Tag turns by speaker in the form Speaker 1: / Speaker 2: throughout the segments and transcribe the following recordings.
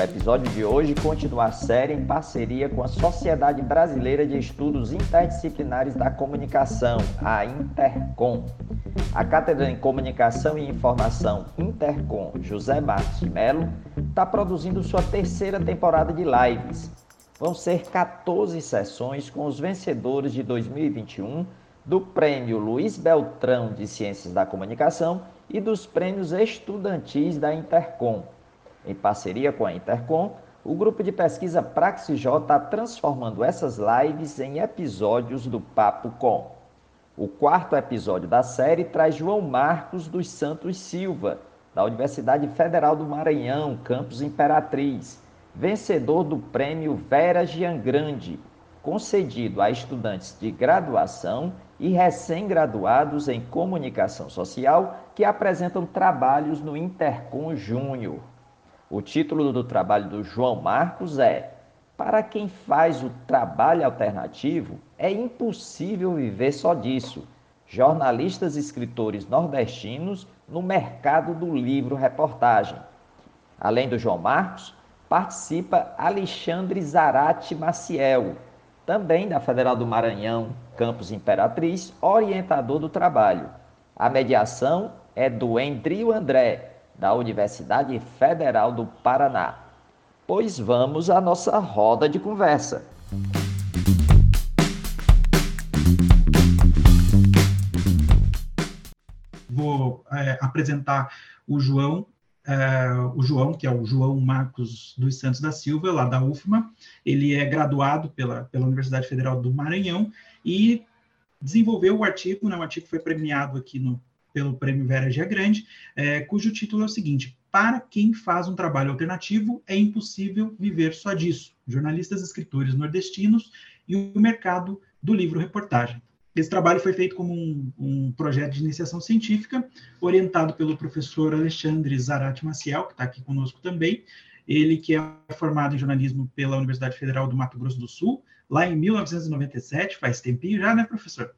Speaker 1: O episódio de hoje continua a série em parceria com a Sociedade Brasileira de Estudos Interdisciplinares da Comunicação, a Intercom. A Cátedra em Comunicação e Informação Intercom José Marcos de Mello está produzindo sua terceira temporada de lives. Vão ser 14 sessões com os vencedores de 2021 do Prêmio Luiz Beltrão de Ciências da Comunicação e dos prêmios estudantis da Intercom. Em parceria com a Intercom, o grupo de pesquisa Praxij está transformando essas lives em episódios do Papo Com. O quarto episódio da série traz João Marcos dos Santos Silva, da Universidade Federal do Maranhão, campus Imperatriz, vencedor do prêmio Vera Giangrande, concedido a estudantes de graduação e recém-graduados em comunicação social que apresentam trabalhos no Intercom Júnior. O título do trabalho do João Marcos é Para quem faz o trabalho alternativo, é impossível viver só disso. Jornalistas e escritores nordestinos no mercado do livro reportagem. Além do João Marcos, participa Alexandre Zarate Maciel, também da Federal do Maranhão, Campus Imperatriz, orientador do trabalho. A mediação é do Endrio André, da Universidade Federal do Paraná. Pois vamos à nossa roda de conversa.
Speaker 2: Vou é, apresentar o João, é, o João, que é o João Marcos dos Santos da Silva, lá da UFMA. Ele é graduado pela, pela Universidade Federal do Maranhão e desenvolveu o artigo, né, o artigo foi premiado aqui no, pelo Prêmio Vera Gia Grande, é, cujo título é o seguinte: Para quem faz um trabalho alternativo, é impossível viver só disso. Jornalistas, escritores nordestinos e o mercado do livro-reportagem. Esse trabalho foi feito como um, um, projeto de iniciação científica, orientado pelo professor Alexandre Zarate Maciel, que está aqui conosco também. Ele que é formado em jornalismo pela Universidade Federal do Mato Grosso do Sul, lá em 1997, faz tempinho já, né, professor?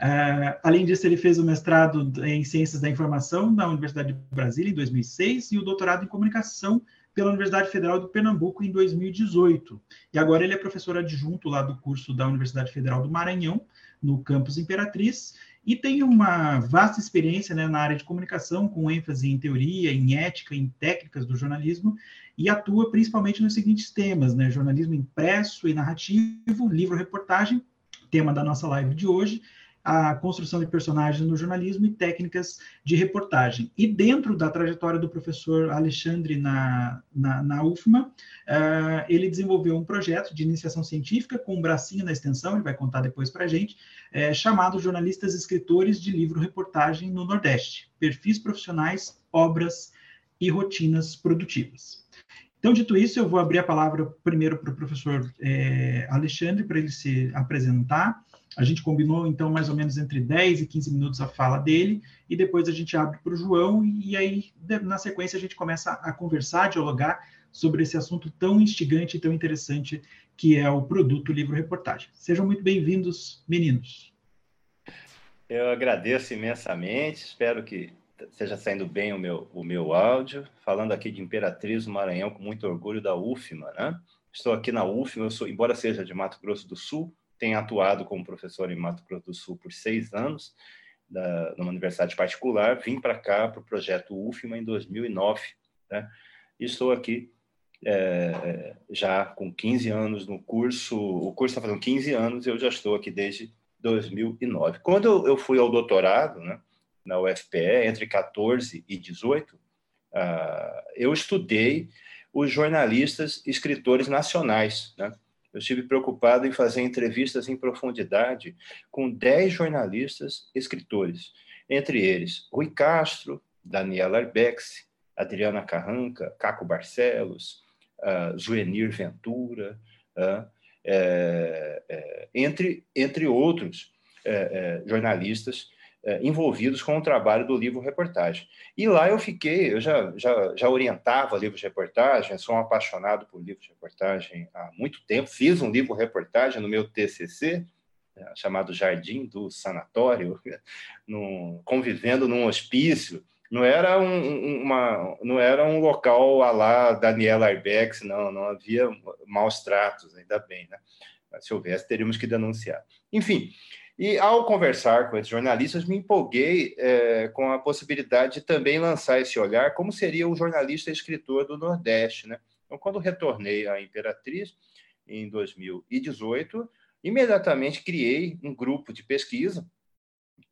Speaker 2: Uh, além disso, ele fez o mestrado em Ciências da Informação na Universidade de Brasília em 2006 e o doutorado em Comunicação pela Universidade Federal do Pernambuco em 2018. E agora ele é professor adjunto lá do curso da Universidade Federal do Maranhão, no campus Imperatriz, e tem uma vasta experiência né, na área de comunicação, com ênfase em teoria, em ética, em técnicas do jornalismo, e atua principalmente nos seguintes temas, né, jornalismo impresso e narrativo, livro-reportagem, tema da nossa live de hoje, a construção de personagens no jornalismo e técnicas de reportagem. E dentro da trajetória do professor Alexandre na, na, na UFMA, uh, ele desenvolveu um projeto de iniciação científica com um bracinho na extensão, ele vai contar depois para a gente, é, chamado Jornalistas Escritores de Livro-Reportagem no Nordeste, Perfis Profissionais, Obras e Rotinas Produtivas. Então, dito isso, eu vou abrir a palavra primeiro para o professor é, Alexandre, para ele se apresentar, a gente combinou, então, mais ou menos entre 10 e 15 minutos a fala dele, e depois a gente abre para o João, e aí, na sequência, a gente começa a conversar, a dialogar sobre esse assunto tão instigante e tão interessante que é o produto livro-reportagem. Sejam muito bem-vindos, meninos.
Speaker 3: Eu agradeço imensamente, espero que esteja saindo bem o meu, o meu áudio, falando aqui de Imperatriz do Maranhão, com muito orgulho da UFMA, né? Estou aqui na UFMA, eu sou, embora seja de Mato Grosso do Sul, tenho atuado como professor em Mato Grosso do Sul por seis anos, da, numa universidade particular. Vim para cá para o projeto UFMA em 2009. Né? E estou aqui é, já com 15 anos no curso. O curso está fazendo 15 anos e eu já estou aqui desde 2009. Quando eu fui ao doutorado, né, na UFPE, entre 14 e 18, uh, ah, eu estudei os jornalistas escritores nacionais, né? Eu estive preocupado em fazer entrevistas em profundidade com 10 jornalistas escritores, entre eles Rui Castro, Daniela Arbex, Adriana Carranca, Caco Barcelos, uh, Zuenir Ventura, uh, é, é, entre, entre outros é, jornalistas envolvidos com o trabalho do livro reportagem. E lá eu fiquei, eu já, já, já orientava livros reportagem, sou um apaixonado por livros reportagem há muito tempo, fiz um livro reportagem no meu TCC, chamado Jardim do Sanatório, no, convivendo num hospício, não era um, uma, não era um local lá Daniela Arbex, não, não havia maus tratos, ainda bem, né? Mas, se houvesse, teríamos que denunciar. Enfim, e ao conversar com esses jornalistas, me empolguei é, com a possibilidade de também lançar esse olhar, como seria o jornalista escritor do Nordeste, né? Então, quando retornei à Imperatriz, em 2018, imediatamente criei um grupo de pesquisa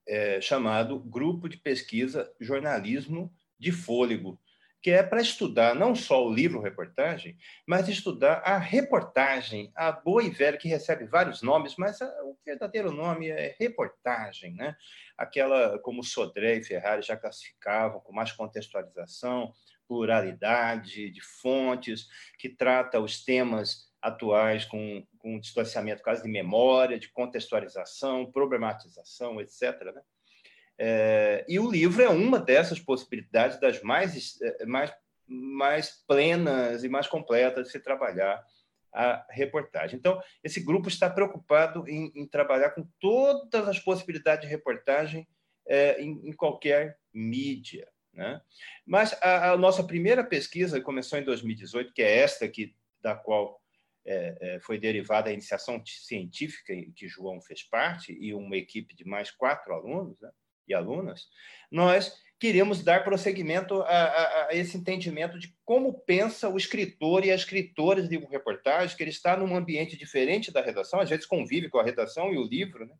Speaker 3: é, chamado Grupo de Pesquisa Jornalismo de Fôlego, que é para estudar não só o livro-reportagem, mas estudar a reportagem, a boa e velha, que recebe vários nomes, mas o verdadeiro nome é reportagem, né? aquela como Sodré e Ferrari já classificavam, com mais contextualização, pluralidade de fontes, que trata os temas atuais com, com distanciamento quase de memória, de contextualização, problematização, etc. Né? É, e o livro é uma dessas possibilidades das mais, é, mais, mais plenas e mais completas de se trabalhar a reportagem. Então, esse grupo está preocupado em, em trabalhar com todas as possibilidades de reportagem é, em, em, qualquer mídia. Né? Mas a, a, nossa primeira pesquisa começou em 2018, que é esta aqui, da qual é, é, foi derivada a iniciação científica que João fez parte e uma equipe de mais quatro alunos né, e alunas, nós queríamos dar prosseguimento a, a, a, esse entendimento de como pensa o escritor e a escritora de livro-reportagem, que ele está num ambiente diferente da redação, às vezes convive com a redação e o livro, né?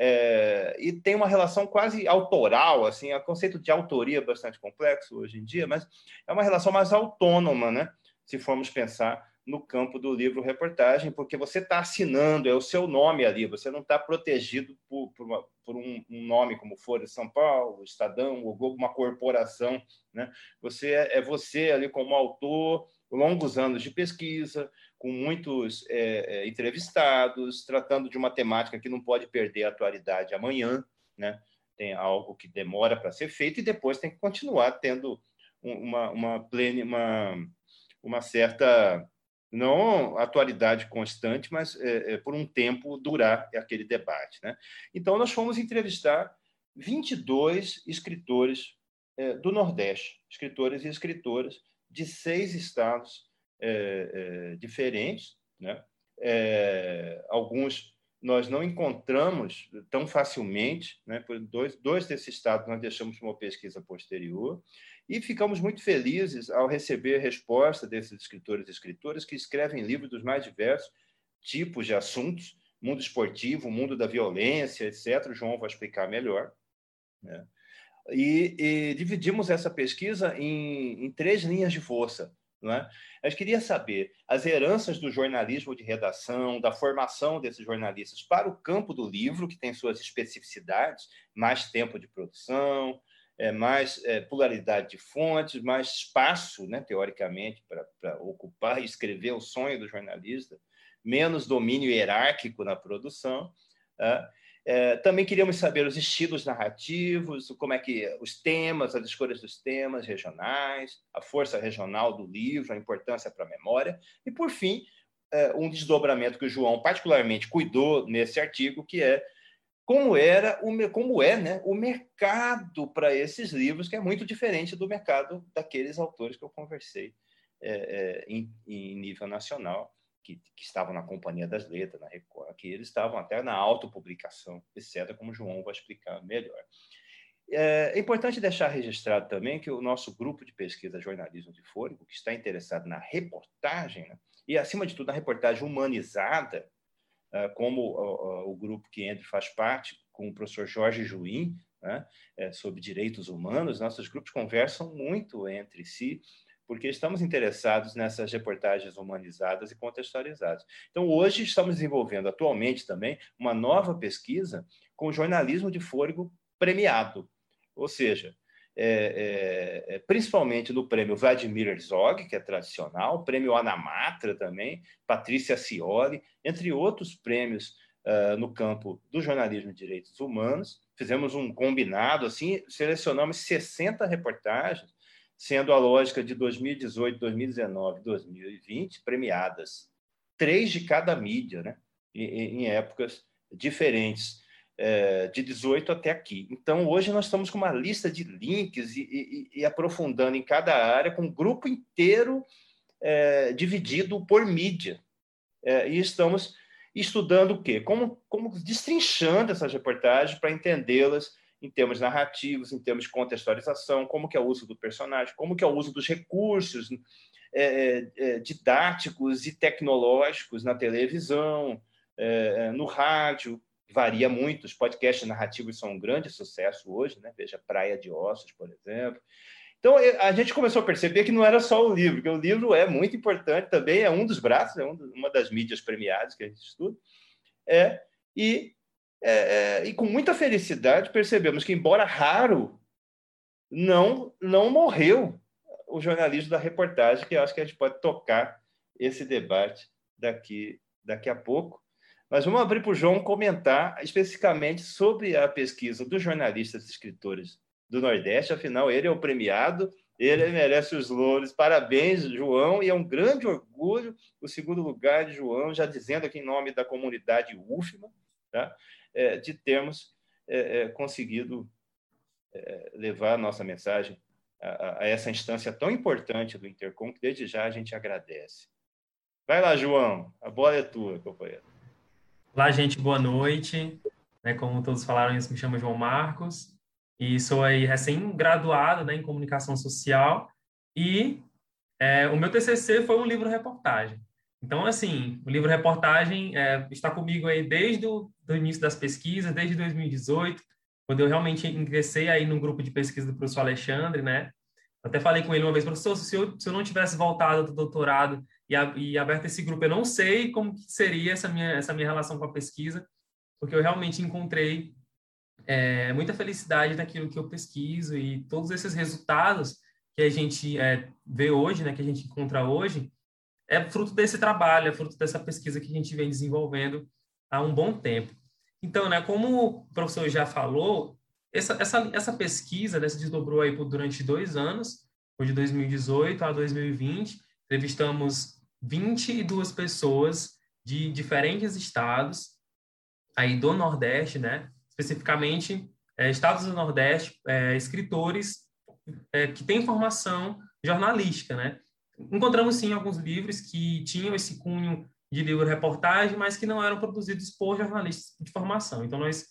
Speaker 3: É, e tem uma relação quase autoral, assim, o conceito de autoria é bastante complexo hoje em dia, mas é uma relação mais autônoma, né? Se formos pensar no campo do livro reportagem, porque você está assinando, é o seu nome ali, você não está protegido por, por, uma, por um, um, nome como de São Paulo, Estadão, ou uma corporação. Né? Você é, é você ali como autor, longos anos de pesquisa, com muitos é, é, entrevistados, tratando de uma temática que não pode perder a atualidade amanhã, né? tem algo que demora para ser feito e depois tem que continuar tendo uma, uma, plena, uma, uma certa não atualidade constante, mas é, é, por um tempo durar aquele debate. Né? Então, nós fomos entrevistar 22 escritores é, do Nordeste, escritores e escritoras de seis estados é, é, diferentes. Né? É, alguns nós não encontramos tão facilmente, né? por dois, dois desses estados nós deixamos uma pesquisa posterior, e ficamos muito felizes ao receber resposta desses escritores e escritoras que escrevem livros dos mais diversos tipos de assuntos, mundo esportivo, mundo da violência, etc. O João vai explicar melhor. Né? E, e, dividimos essa pesquisa em, em três linhas de força. Não é? Eu queria saber as heranças do jornalismo de redação, da formação desses jornalistas para o campo do livro, que tem suas especificidades, mais tempo de produção, mais é, pluralidade de fontes, mais espaço, né, teoricamente, para ocupar e escrever o sonho do jornalista, menos domínio hierárquico na produção. Tá? É, também queríamos saber os estilos narrativos, como é que os temas, as escolhas dos temas regionais, a força regional do livro, a importância para a memória, e, por fim, é, um desdobramento que o João particularmente cuidou nesse artigo, que é como era o como é né, o mercado para esses livros, que é muito diferente do mercado daqueles autores que eu conversei é, é, em, em, nível nacional, que, que, estavam na Companhia das Letras, na Record, que eles estavam até na autopublicação, etc., como o João vai explicar melhor. É, é importante deixar registrado também que o nosso grupo de pesquisa Jornalismo de Fôlego, que está interessado na reportagem, né, e, acima de tudo, na reportagem humanizada, como o, grupo que Andrew faz parte, com o professor Jorge Juim, né, é, sobre direitos humanos, nossos grupos conversam muito entre si, porque estamos interessados nessas reportagens humanizadas e contextualizadas. Então, hoje estamos desenvolvendo atualmente também uma nova pesquisa com jornalismo de fôlego premiado, ou seja, é, é, principalmente no prêmio Vladimir Herzog, que é tradicional, prêmio Anamatra também, Patrícia Cioli, entre outros prêmios uh, no campo do jornalismo e direitos humanos. Fizemos um combinado, assim, selecionamos 60 reportagens, sendo a lógica de 2018, 2019, 2020 premiadas, três de cada mídia, né? em, em épocas diferentes é, de 18 até aqui. Então, hoje nós estamos com uma lista de links e, e, e aprofundando em cada área, com um grupo inteiro é, dividido por mídia. É, e estamos estudando o quê? Como, como destrinchando essas reportagens para entendê-las em termos narrativos, em termos de contextualização, como que é o uso do personagem, como que é o uso dos recursos didáticos e tecnológicos na televisão, no rádio, varia muito. Os podcasts narrativos são um grande sucesso hoje, né? Veja Praia de Ossos, por exemplo. Então, a gente começou a perceber que não era só o livro, que o livro é muito importante também, é um dos braços, é uma das mídias premiadas que a gente estuda. É, e, é, é, e com muita felicidade percebemos que, embora raro, não, não morreu o jornalismo da reportagem, que eu acho que a gente pode tocar esse debate daqui, daqui a pouco. Mas vamos abrir para o João comentar especificamente sobre a pesquisa dos jornalistas e escritores do Nordeste. Afinal, ele é o premiado, ele merece os louros. Parabéns, João, e é um grande orgulho o segundo lugar de João, já dizendo aqui em nome da comunidade UFMA, tá? É, de termos é, é, conseguido é, levar a nossa mensagem a, a, essa instância tão importante do Intercom, que desde já a gente agradece. Vai lá, João, a bola é tua, companheiro.
Speaker 4: Olá, gente, boa noite. Né, como todos falaram, eu me chamo João Marcos e sou aí recém-graduado né, em comunicação social e é, o meu TCC foi um livro-reportagem. Então, assim, o livro-reportagem é, está comigo aí desde o início das pesquisas, desde 2018, quando eu realmente ingressei aí no grupo de pesquisa do professor Alexandre, né? até falei com ele uma vez, professor, se eu, se eu não tivesse voltado do doutorado e, e aberto esse grupo, eu não sei como seria essa minha, essa minha relação com a pesquisa, porque eu realmente encontrei é, muita felicidade naquilo que eu pesquiso e todos esses resultados que a gente é, vê hoje, né, que a gente encontra hoje, é fruto desse trabalho, é fruto dessa pesquisa que a gente vem desenvolvendo há um bom tempo. Então, né, como o professor já falou, essa, essa, essa pesquisa né, se desdobrou aí por, durante dois anos, de 2018 a 2020, entrevistamos 22 pessoas de diferentes estados aí do Nordeste, né? Especificamente é, estados do Nordeste, é, escritores é, que têm formação jornalística, né? Encontramos sim alguns livros que tinham esse cunho de livro-reportagem, mas que não eram produzidos por jornalistas de formação. Então nós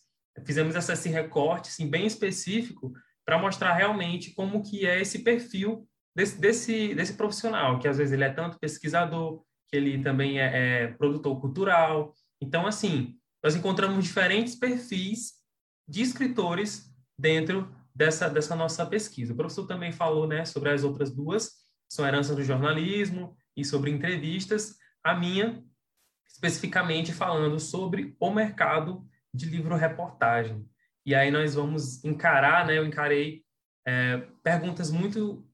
Speaker 4: fizemos esse recorte assim, bem específico para mostrar realmente como que é esse perfil desse, desse, desse profissional, que às vezes ele é tanto pesquisador, que ele também é, é produtor cultural. Então, assim, nós encontramos diferentes perfis de escritores dentro dessa, dessa nossa pesquisa. O professor também falou né, sobre as outras duas, são heranças do jornalismo e sobre entrevistas. A minha, especificamente falando sobre o mercado de livro-reportagem. E aí nós vamos encarar, né? Eu encarei é, perguntas muito,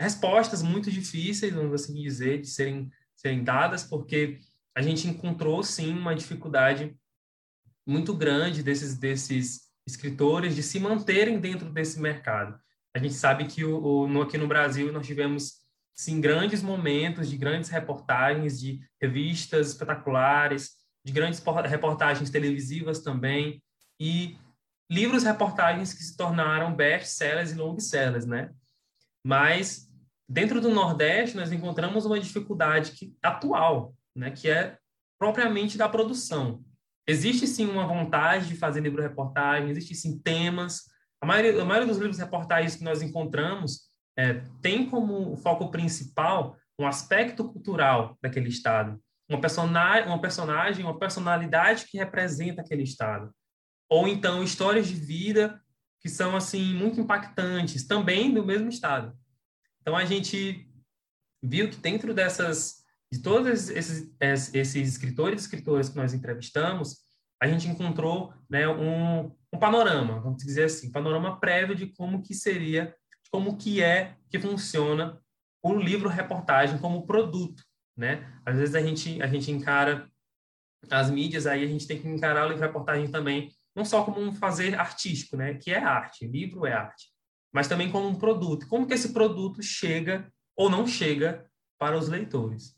Speaker 4: respostas muito difíceis, vamos assim dizer, de serem, serem dadas, porque a gente encontrou sim uma dificuldade muito grande desses, desses escritores de se manterem dentro desse mercado. A gente sabe que o, o aqui no Brasil nós tivemos sim grandes momentos de grandes reportagens de revistas espetaculares, de grandes reportagens televisivas também, e livros reportagens que se tornaram best-sellers e long-sellers, né? Mas dentro do Nordeste nós encontramos uma dificuldade que, atual, né, que é propriamente da produção. Existe sim uma vontade de fazer livro-reportagem, existe sim temas. A maioria, a maioria dos livros reportagens que nós encontramos é, tem como foco principal um aspecto cultural daquele estado uma personagem, uma personagem, uma personalidade que representa aquele estado. Ou então histórias de vida que são assim muito impactantes, também do mesmo estado. Então a gente viu que dentro dessas de todos esses, esses escritores e escritoras que nós entrevistamos, a gente encontrou né, um, um panorama, vamos dizer assim, um panorama prévio de como que seria como que é que funciona o livro-reportagem como produto, né? Às vezes a gente, a gente encara as mídias, aí a gente tem que encarar o livro-reportagem também, não só como um fazer artístico, né? Que é arte, livro é arte, mas também como um produto. Como que esse produto chega ou não chega para os leitores?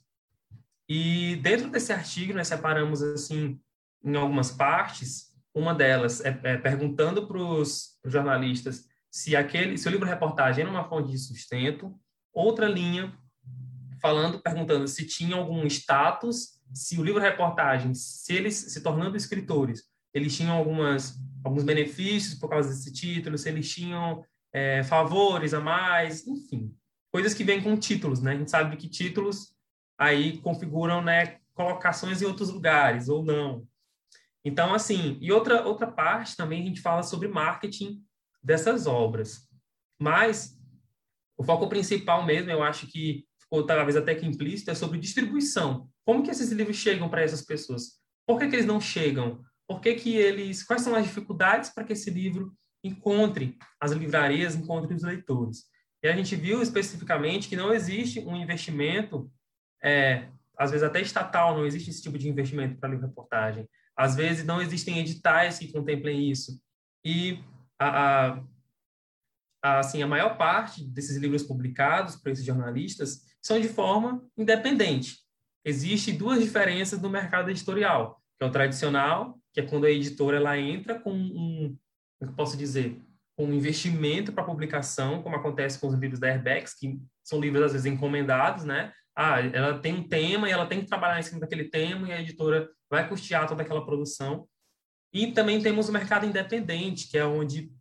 Speaker 4: E dentro desse artigo, nós separamos, assim, em algumas partes, uma delas é, é perguntando para os jornalistas se aquele, se o livro-reportagem era uma fonte de sustento, outra linha falando, perguntando se tinha algum status, se o livro-reportagem, se eles se tornando escritores, eles tinham algumas alguns benefícios por causa desse título, se eles tinham é, favores a mais, enfim, coisas que vêm com títulos, né? A gente sabe que títulos aí configuram, né, colocações em outros lugares ou não. Então, assim, e outra outra parte também a gente fala sobre marketing dessas obras. Mas o foco principal mesmo, eu acho que ficou talvez até que implícito, é sobre distribuição. Como que esses livros chegam para essas pessoas? Por que, que eles não chegam? Por que, que eles. Quais são as dificuldades para que esse livro encontre as livrarias, encontre os leitores? E a gente viu especificamente que não existe um investimento, é, às vezes até estatal, não existe esse tipo de investimento para livro-reportagem. Às vezes não existem editais que contemplem isso. E a, a, a, assim, a maior parte desses livros publicados por esses jornalistas são de forma independente. Existem duas diferenças no mercado editorial, que é o tradicional, que é quando a editora ela entra com um, como eu posso dizer, um investimento para publicação, como acontece com os livros da Airbags, que são livros às vezes encomendados, né? Ah, ela tem um tema e ela tem que trabalhar em cima daquele tema e a editora vai custear toda aquela produção. E também temos o mercado independente, que é onde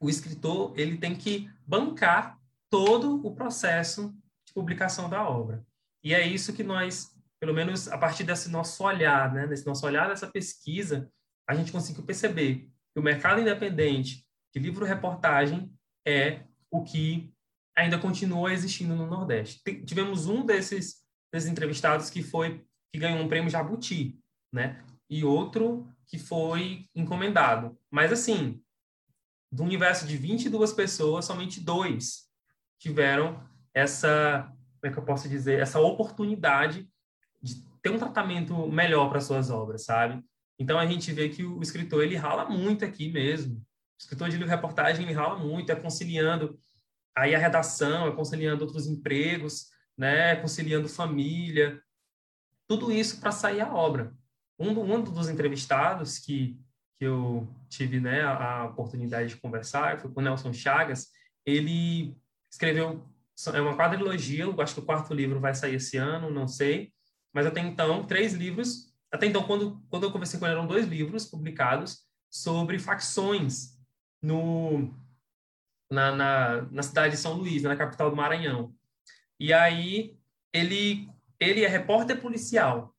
Speaker 4: o escritor ele tem que bancar todo o processo de publicação da obra. E é isso que nós, pelo menos a partir desse nosso olhar, né, desse nosso olhar dessa pesquisa, a gente conseguiu perceber o mercado independente de livro-reportagem é o que ainda continua existindo no Nordeste. Tivemos um desses, desses entrevistados que foi que ganhou um prêmio Jabuti, né? E outro que foi encomendado. Mas, assim, do universo de 22 pessoas, somente dois tiveram essa, como é que eu posso dizer, essa oportunidade de ter um tratamento melhor para suas obras, sabe? Então, a gente vê que o escritor, ele rala muito aqui mesmo. O escritor de livro-reportagem, ele rala muito, é conciliando aí a redação, é conciliando outros empregos, né? É conciliando família, tudo isso para sair a obra. Um, um dos entrevistados que, que eu tive né, a, a oportunidade de conversar foi com o Nelson Chagas. Ele escreveu é uma quadrilogia, eu acho que o quarto livro vai sair esse ano, não sei. Mas até então, três livros. Até então, quando, quando eu conversei com ele, eram dois livros publicados sobre facções no, na, na, na cidade de São Luís, na capital do Maranhão. E aí, ele, ele é repórter policial.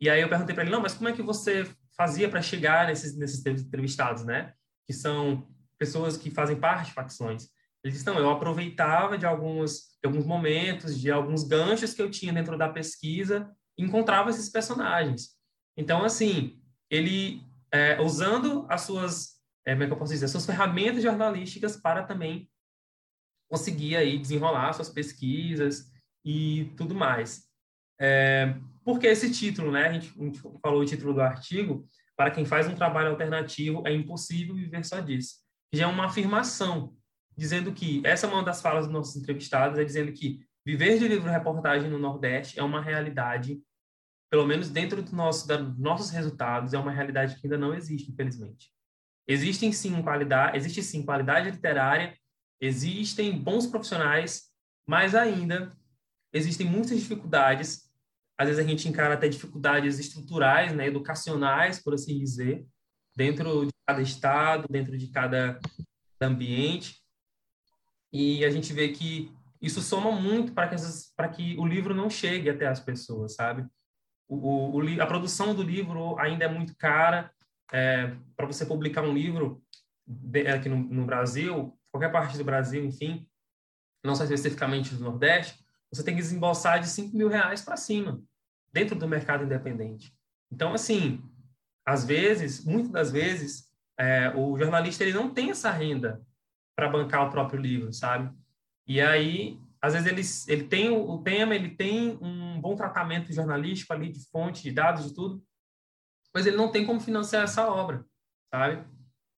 Speaker 4: E aí eu perguntei para ele, não, mas como é que você fazia para chegar nesses, nesses entrevistados, né? Que são pessoas que fazem parte de facções. Ele disse, não, eu aproveitava de alguns, de alguns momentos, de alguns ganchos que eu tinha dentro da pesquisa, e encontrava esses personagens. Então, assim, ele, é, usando as suas, é, como é que eu posso dizer, as suas ferramentas jornalísticas para também conseguir aí desenrolar suas pesquisas e tudo mais. É, por que esse título, né? A gente, a gente, falou o título do artigo, para quem faz um trabalho alternativo, é impossível viver só disso. Já é uma afirmação, dizendo que, essa é uma das falas dos nossos entrevistados, é dizendo que viver de livro-reportagem no Nordeste é uma realidade, pelo menos dentro do nosso, dos nossos resultados, é uma realidade que ainda não existe, infelizmente. Existem sim qualidade, existe sim qualidade literária, existem bons profissionais, mas ainda existem muitas dificuldades às vezes a gente encara até dificuldades estruturais, né, educacionais, por assim dizer, dentro de cada estado, dentro de cada ambiente. E a gente vê que isso soma muito para que, para que o livro não chegue até as pessoas, sabe? O, o, a produção do livro ainda é muito cara. É, para você publicar um livro aqui no, no Brasil, qualquer parte do Brasil, enfim, não só especificamente do Nordeste, você tem que desembolsar de 5 mil reais para cima, dentro do mercado independente. Então, assim, às vezes, muitas das vezes, é, o jornalista ele não tem essa renda para bancar o próprio livro, sabe? E aí, às vezes ele, ele tem o tema, ele tem um bom tratamento jornalístico ali de fonte, de dados, de tudo, mas ele não tem como financiar essa obra, sabe?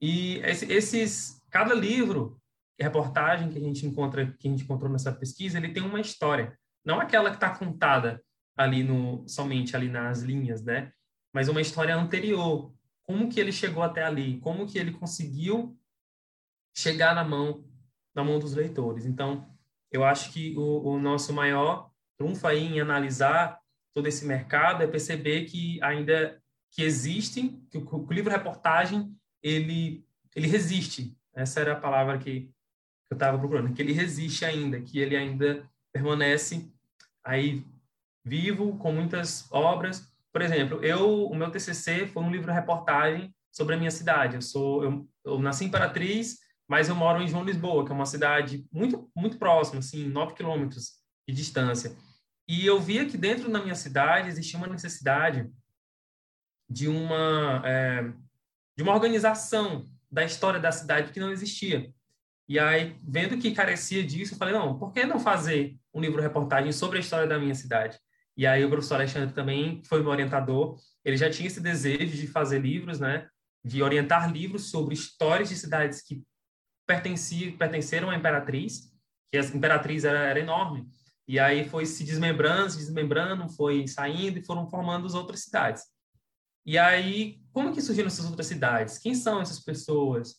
Speaker 4: E esses, cada livro, reportagem que a gente encontra, que a gente encontrou nessa pesquisa, ele tem uma história, não aquela que está contada ali no somente ali nas linhas, né? Mas uma história anterior, como que ele chegou até ali, como que ele conseguiu chegar na mão na mão dos leitores. Então, eu acho que o, o nosso maior trunfo aí em analisar todo esse mercado é perceber que ainda que existe, que o, o livro reportagem ele ele resiste. Essa era a palavra que eu estava procurando, que ele resiste ainda, que ele ainda permanece aí vivo com muitas obras. Por exemplo, eu o meu TCC foi um livro reportagem sobre a minha cidade. Eu sou eu, eu nasci em Imperatriz, mas eu moro em João Lisboa, que é uma cidade muito muito próxima, assim, 9 quilômetros de distância. E eu via que dentro da minha cidade existia uma necessidade de uma é, de uma organização da história da cidade que não existia. E aí, vendo que carecia disso, eu falei, não, por que não fazer um livro reportagem sobre a história da minha cidade? E aí o professor Alexandre também foi meu orientador, ele já tinha esse desejo de fazer livros, né, de orientar livros sobre histórias de cidades que pertenceram à Imperatriz, que a Imperatriz era, era enorme. E aí foi se desmembrando, se desmembrando, foi saindo e foram formando as outras cidades. E aí, como que surgiram essas outras cidades? Quem são essas pessoas?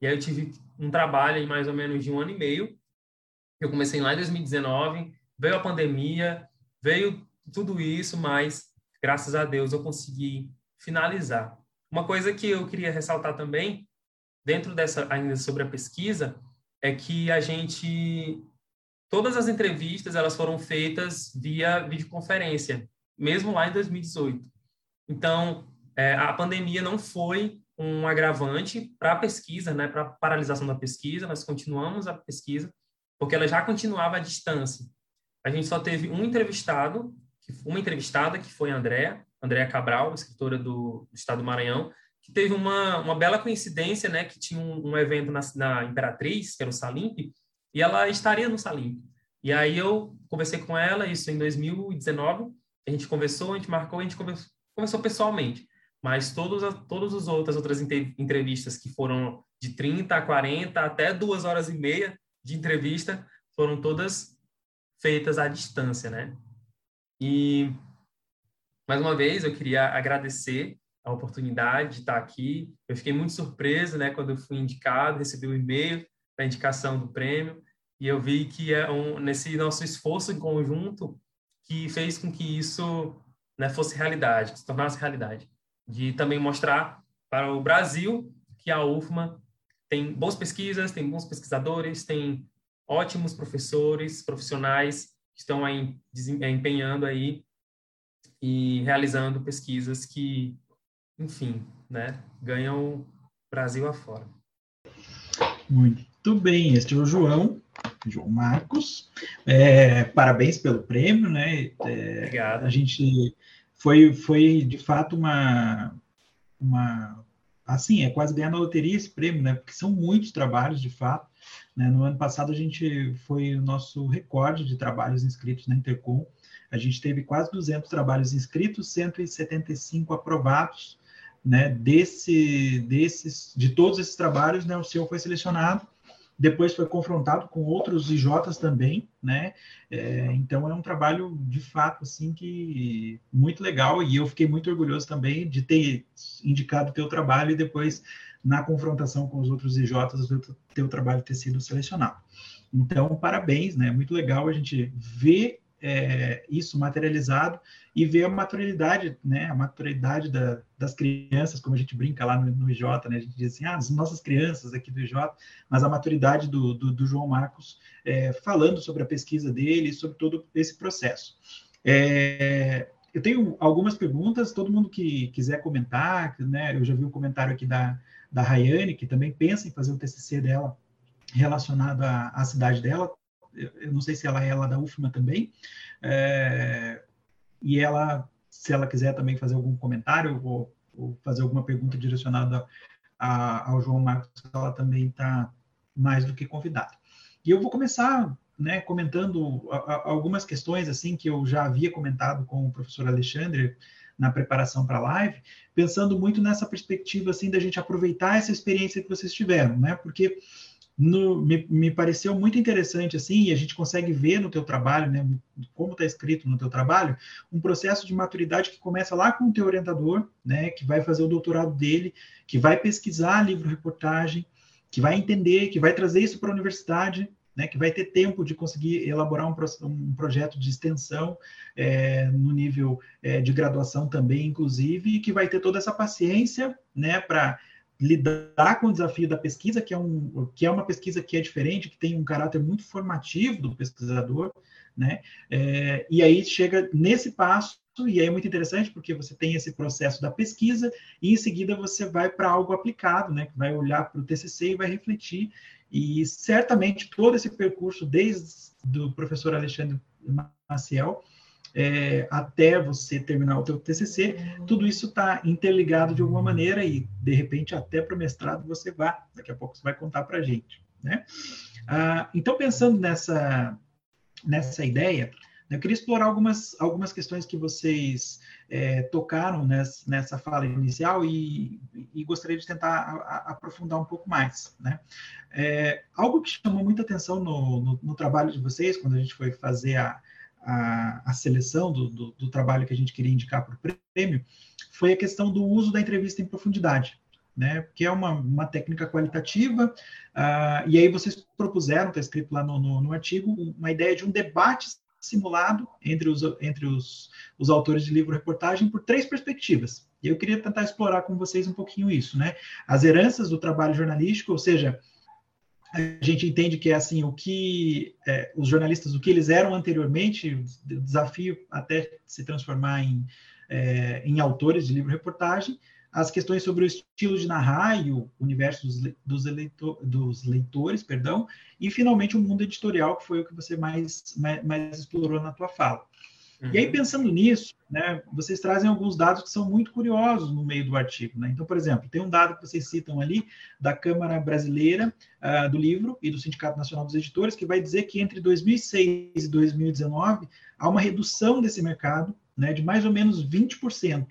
Speaker 4: E aí eu tive um trabalho em mais ou menos de um ano e meio. Eu comecei lá em 2019, veio a pandemia, veio tudo isso, mas graças a Deus eu consegui finalizar. Uma coisa que eu queria ressaltar também, dentro dessa ainda sobre a pesquisa, é que a gente todas as entrevistas elas foram feitas via videoconferência, mesmo lá em 2018. Então, é, a pandemia não foi um agravante para a pesquisa, né, para a paralisação da pesquisa, nós continuamos a pesquisa, porque ela já continuava à distância. A gente só teve um entrevistado, uma entrevistada, que foi a Andréa, Andréa Cabral, escritora do, do, Estado do Maranhão, que teve uma, uma bela coincidência, né, que tinha um, um evento na, na, Imperatriz, que era o Salimp, e ela estaria no Salimp. E aí eu conversei com ela, isso em 2019, a gente conversou, a gente marcou, a gente conversou, conversou pessoalmente mas todos, todas as outras, outras entrevistas que foram de 30 a 40 até duas horas e meia de entrevista foram todas feitas à distância, né? E mais uma vez eu queria agradecer a oportunidade de estar aqui. Eu fiquei muito surpreso, né, quando eu fui indicado, recebi um e-mail da indicação do prêmio e eu vi que é um, nesse nosso esforço em conjunto que fez com que isso né, fosse realidade, que se tornasse realidade de também mostrar para o Brasil que a UFMA tem boas pesquisas, tem bons pesquisadores, tem ótimos professores, profissionais que estão aí empenhando aí e realizando pesquisas que, enfim, né, ganham o Brasil afora.
Speaker 2: Muito bem, este é o João, João Marcos. É, parabéns pelo prêmio, né?
Speaker 4: É, Obrigado.
Speaker 2: A gente foi, foi de fato uma, uma assim, é quase ganhar na loteria esse prêmio, né? Porque são muitos trabalhos, de fato. Né? No ano passado, a gente foi o nosso recorde de trabalhos inscritos na Intercom. A gente teve quase 200 trabalhos inscritos, 175 aprovados. Né? Desse, desses, de todos esses trabalhos, né, o seu foi selecionado depois foi confrontado com outros IJs também, né? É, então é um trabalho de fato assim que muito legal e eu fiquei muito orgulhoso também de ter indicado o teu trabalho e depois na confrontação com os outros IJs o teu trabalho ter sido selecionado. Então parabéns, né? Muito legal a gente ver é, isso materializado e ver a maturidade, né, a maturidade da, das crianças, como a gente brinca lá no, no IJ, né, a gente diz assim, ah, as nossas crianças aqui do IJ, mas a maturidade do, do, do João Marcos é, falando sobre a pesquisa dele, sobre todo esse processo. É, eu tenho algumas perguntas, todo mundo que quiser comentar, né, eu já vi o um comentário aqui da, da Rayane, que também pensa em fazer o TCC dela relacionado à, à cidade dela, eu não sei se ela é lá da UFMA também, é, e ela, se ela quiser também fazer algum comentário ou, ou fazer alguma pergunta direcionada a, ao João Marcos, ela também está mais do que convidado. E eu vou começar né, comentando algumas questões assim que eu já havia comentado com o professor Alexandre na preparação para a live, pensando muito nessa perspectiva assim da gente aproveitar essa experiência que vocês tiveram, né? Porque no, me, me, pareceu muito interessante assim, e a gente consegue ver no teu trabalho, né, como está escrito no teu trabalho, um processo de maturidade que começa lá com o teu orientador, né, que vai fazer o doutorado dele, que vai pesquisar livro-reportagem, que vai entender, que vai trazer isso para a universidade, né, que vai ter tempo de conseguir elaborar um, um projeto de extensão é, no nível é, de graduação também, inclusive, e que vai ter toda essa paciência né, para lidar com o desafio da pesquisa, que é, um, que é uma pesquisa que é diferente, que tem um caráter muito formativo do pesquisador, né? É, e aí chega nesse passo, e aí é muito interessante porque você tem esse processo da pesquisa e em seguida você vai para algo aplicado, né? Vai olhar para o TCC e vai refletir. E certamente todo esse percurso, desde o professor Alexandre Maciel, é, até você terminar o teu TCC, tudo isso está interligado de alguma maneira e, de repente, até para o mestrado você vá. Daqui a pouco você vai contar para a gente. Né? Ah, então, pensando nessa, nessa ideia, eu queria explorar algumas, algumas questões que vocês é, tocaram nessa, nessa fala inicial e, e gostaria de tentar a, a, aprofundar um pouco mais. Né? É, algo que chamou muita atenção no, no, no, trabalho de vocês, quando a gente foi fazer a, a, a seleção do, do, do, trabalho que a gente queria indicar para o prêmio foi a questão do uso da entrevista em profundidade, né? Que é uma, uma técnica qualitativa, uh, e aí vocês propuseram, está escrito lá no, no, no, artigo, uma ideia de um debate simulado entre os, entre os, os autores de livro-reportagem por três perspectivas. E eu queria tentar explorar com vocês um pouquinho isso, né? As heranças do trabalho jornalístico, ou seja, a gente entende que é assim o que é, os jornalistas o que eles eram anteriormente o desafio até se transformar em, é, em autores de livro reportagem as questões sobre o estilo de narrar e o universo dos, dos, eleitor, dos leitores perdão e finalmente o mundo editorial que foi o que você mais mais, mais explorou na tua fala Uhum. E aí, uhum. pensando nisso, né, vocês trazem alguns dados que são muito curiosos no meio do artigo. Né? Então, por exemplo, tem um dado que vocês citam ali da Câmara Brasileira uh, do Livro e do Sindicato Nacional dos Editores, que vai dizer que entre 2006 e 2019 há uma redução desse mercado né, de mais ou menos 20%.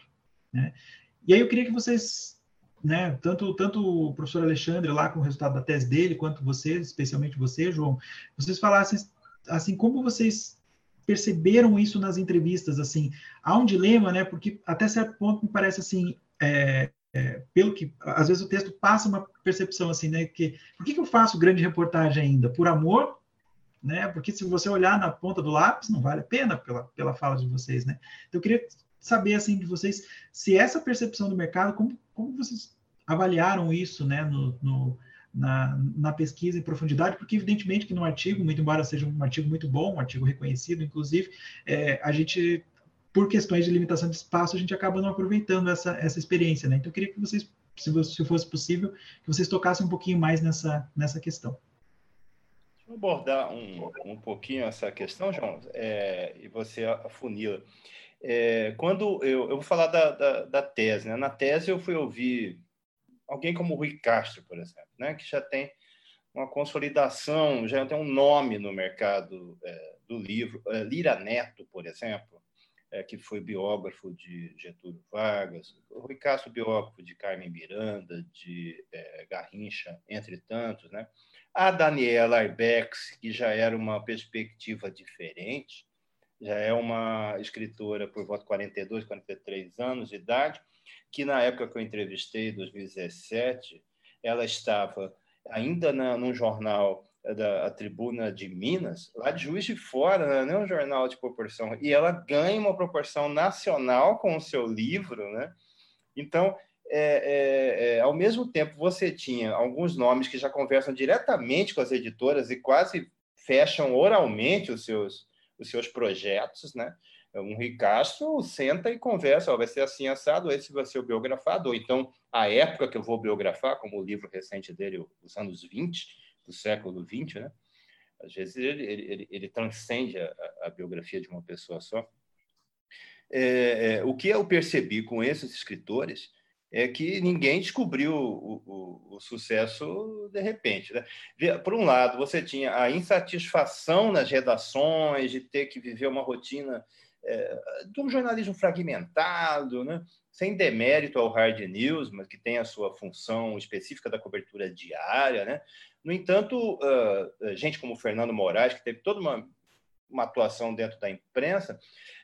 Speaker 2: Né? E aí eu queria que vocês né, tanto, tanto o professor Alexandre lá com o resultado da tese dele, quanto você, especialmente você, João, vocês falassem assim como vocês perceberam isso nas entrevistas, assim, há um dilema, né, porque até certo ponto me parece assim, é, é, pelo que, às vezes o texto passa uma percepção assim, né, que, por que, que eu faço grande reportagem ainda? Por amor? Né, porque se você olhar na ponta do lápis, não vale a pena pela, pela fala de vocês, né. Então, eu queria saber, assim, de vocês, se essa percepção do mercado, como, como vocês avaliaram isso, né, no, no na, na, pesquisa em profundidade, porque evidentemente que no artigo, muito embora seja um artigo muito bom, um artigo reconhecido, inclusive, é, a gente, por questões de limitação de espaço, a gente acaba não aproveitando essa, essa experiência, né? Então, eu queria que vocês, se, se fosse possível, que vocês tocassem um pouquinho mais nessa, nessa questão.
Speaker 3: Deixa eu abordar um, um pouquinho essa questão, João, é, e você afunila. É, quando eu, eu vou falar da, da, da tese, né? Na tese eu fui ouvir alguém como o Rui Castro, por exemplo, né, que já tem uma consolidação, já tem um nome no mercado é, do livro. É, Lira Neto, por exemplo, é, que foi biógrafo de Getúlio Vargas, Rui Castro, biógrafo de Carmen Miranda, de é, Garrincha, entre tantos. Né? A Daniela Arbex, que já era uma perspectiva diferente, já é uma escritora por volta de 42, 43 anos de idade, que na época que eu entrevistei, 2017, ela estava ainda na, num jornal da Tribuna de Minas, lá de Juiz de Fora, né? não é um jornal de proporção, e ela ganha uma proporção nacional com o seu livro, né? Então, é, é, é, ao mesmo tempo, você tinha alguns nomes que já conversam diretamente com as editoras e quase fecham oralmente os seus, os seus projetos, né? Um Ricasso senta e conversa, ó, vai ser assim assado, esse vai ser o biografado, ou então a época que eu vou biografar, como o livro recente dele, os anos 20, do século 20, né? Às vezes ele, ele, ele transcende a, a, biografia de uma pessoa só. É, é, o que eu percebi com esses escritores é que ninguém descobriu o, o, o sucesso de repente. Né? Por um lado, você tinha a insatisfação nas redações de ter que viver uma rotina é, de um jornalismo fragmentado, né? sem demérito ao hard news, mas que tem a sua função específica da cobertura diária. Né? No entanto, uh, gente como Fernando Moraes, que teve toda uma, uma atuação dentro da imprensa,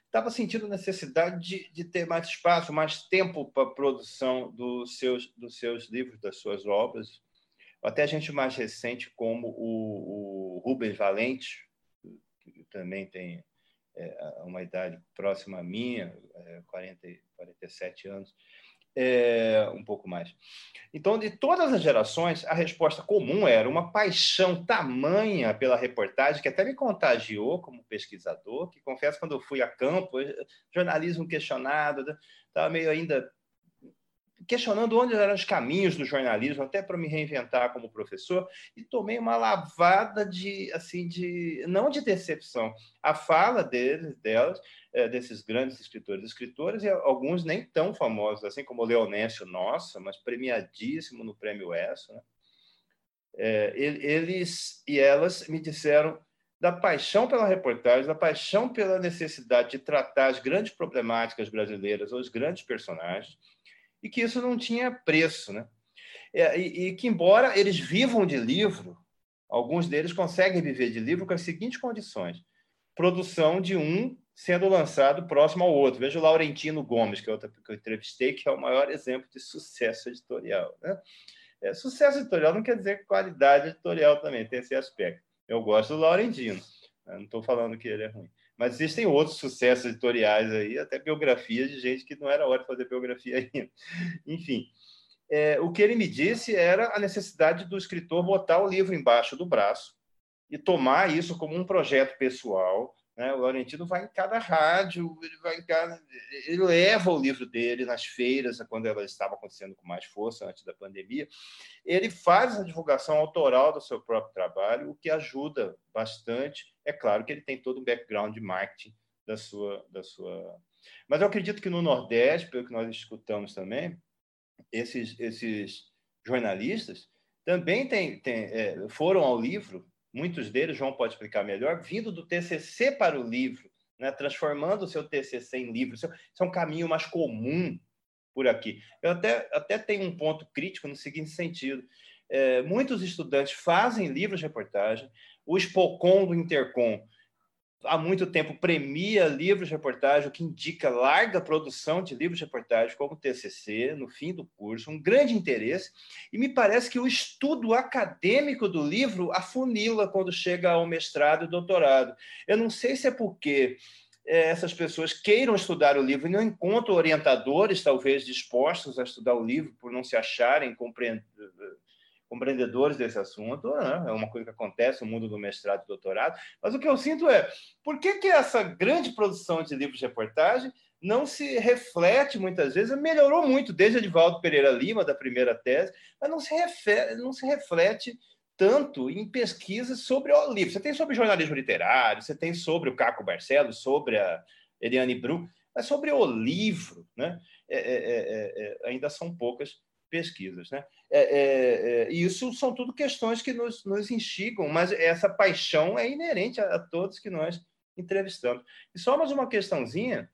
Speaker 3: estava sentindo necessidade de, de, ter mais espaço, mais tempo para a produção dos seus, dos seus livros, das suas obras. Até gente mais recente, como o, o Rubens Valente, que também tem é, uma idade próxima à minha, é, 40, 47 anos, é, um pouco mais. Então, de todas as gerações, a resposta comum era uma paixão tamanha pela reportagem, que até me contagiou como pesquisador, que confesso, quando eu fui a campo, jornalismo questionado, estava meio ainda questionando onde eram os caminhos do jornalismo, até para me reinventar como professor, e tomei uma lavada de, assim, de não de decepção. A fala deles, delas, é, desses grandes escritores e escritoras, e alguns nem tão famosos, assim como o Leonésio Nossa, mas premiadíssimo no Prêmio ESSO, né? é, eles e elas me disseram da paixão pela reportagem, da paixão pela necessidade de tratar as grandes problemáticas brasileiras, os grandes personagens, e que isso não tinha preço. Né? É, e, e que, embora eles vivam de livro, alguns deles conseguem viver de livro com as seguintes condições: produção de um sendo lançado próximo ao outro. Veja o Laurentino Gomes, que, é outro que eu entrevistei, que é o maior exemplo de sucesso editorial. Né? É, sucesso editorial não quer dizer qualidade editorial também, tem esse aspecto. Eu gosto do Laurentino, não estou falando que ele é ruim. Mas existem outros sucessos editoriais aí, até biografias de gente que não era hora de fazer biografia ainda. Enfim, é, o que ele me disse era a necessidade do escritor botar o livro embaixo do braço e tomar isso como um projeto pessoal. Né? O Laurentino vai em cada rádio, ele vai em cada, ele leva o livro dele nas feiras, quando ela estava acontecendo com mais força antes da pandemia. Ele faz a divulgação autoral do seu próprio trabalho, o que ajuda bastante é claro que ele tem todo um background de marketing da sua, da sua. Mas eu acredito que no Nordeste, pelo que nós escutamos também, esses, esses jornalistas também tem, tem, é, foram ao livro, muitos deles, João pode explicar melhor, vindo do TCC para o livro, né, transformando o seu TCC em livro. Isso, isso é um caminho mais comum por aqui. Eu até, até tenho um ponto crítico no seguinte sentido. É, muitos estudantes fazem livros de reportagem, o Spocon do Intercom há muito tempo premia livros de reportagem, o que indica larga produção de livros de reportagem, como TCC, no fim do curso, um grande interesse. E me parece que o estudo acadêmico do livro afunila quando chega ao mestrado e doutorado. Eu não sei se é porque é, essas pessoas queiram estudar o livro e não encontram orientadores, talvez, dispostos a estudar o livro por não se acharem compreendendo compreendedores desse assunto, né? é uma coisa que acontece no mundo do mestrado e doutorado, mas o que eu sinto é, por que, que essa grande produção de livros de reportagem não se reflete muitas vezes, melhorou muito desde Edivaldo Pereira Lima, da primeira tese, mas não se, refere, não se reflete tanto em pesquisas sobre o livro. Você tem sobre jornalismo literário, você tem sobre o Caco Barcelos, sobre a Eliane Bru, mas sobre o livro, né? É, é, é, é ainda são poucas pesquisas. Né? É, é, é, isso são tudo questões que nos, nos instigam, mas essa paixão é inerente a, a, todos que nós entrevistamos. E só mais uma questãozinha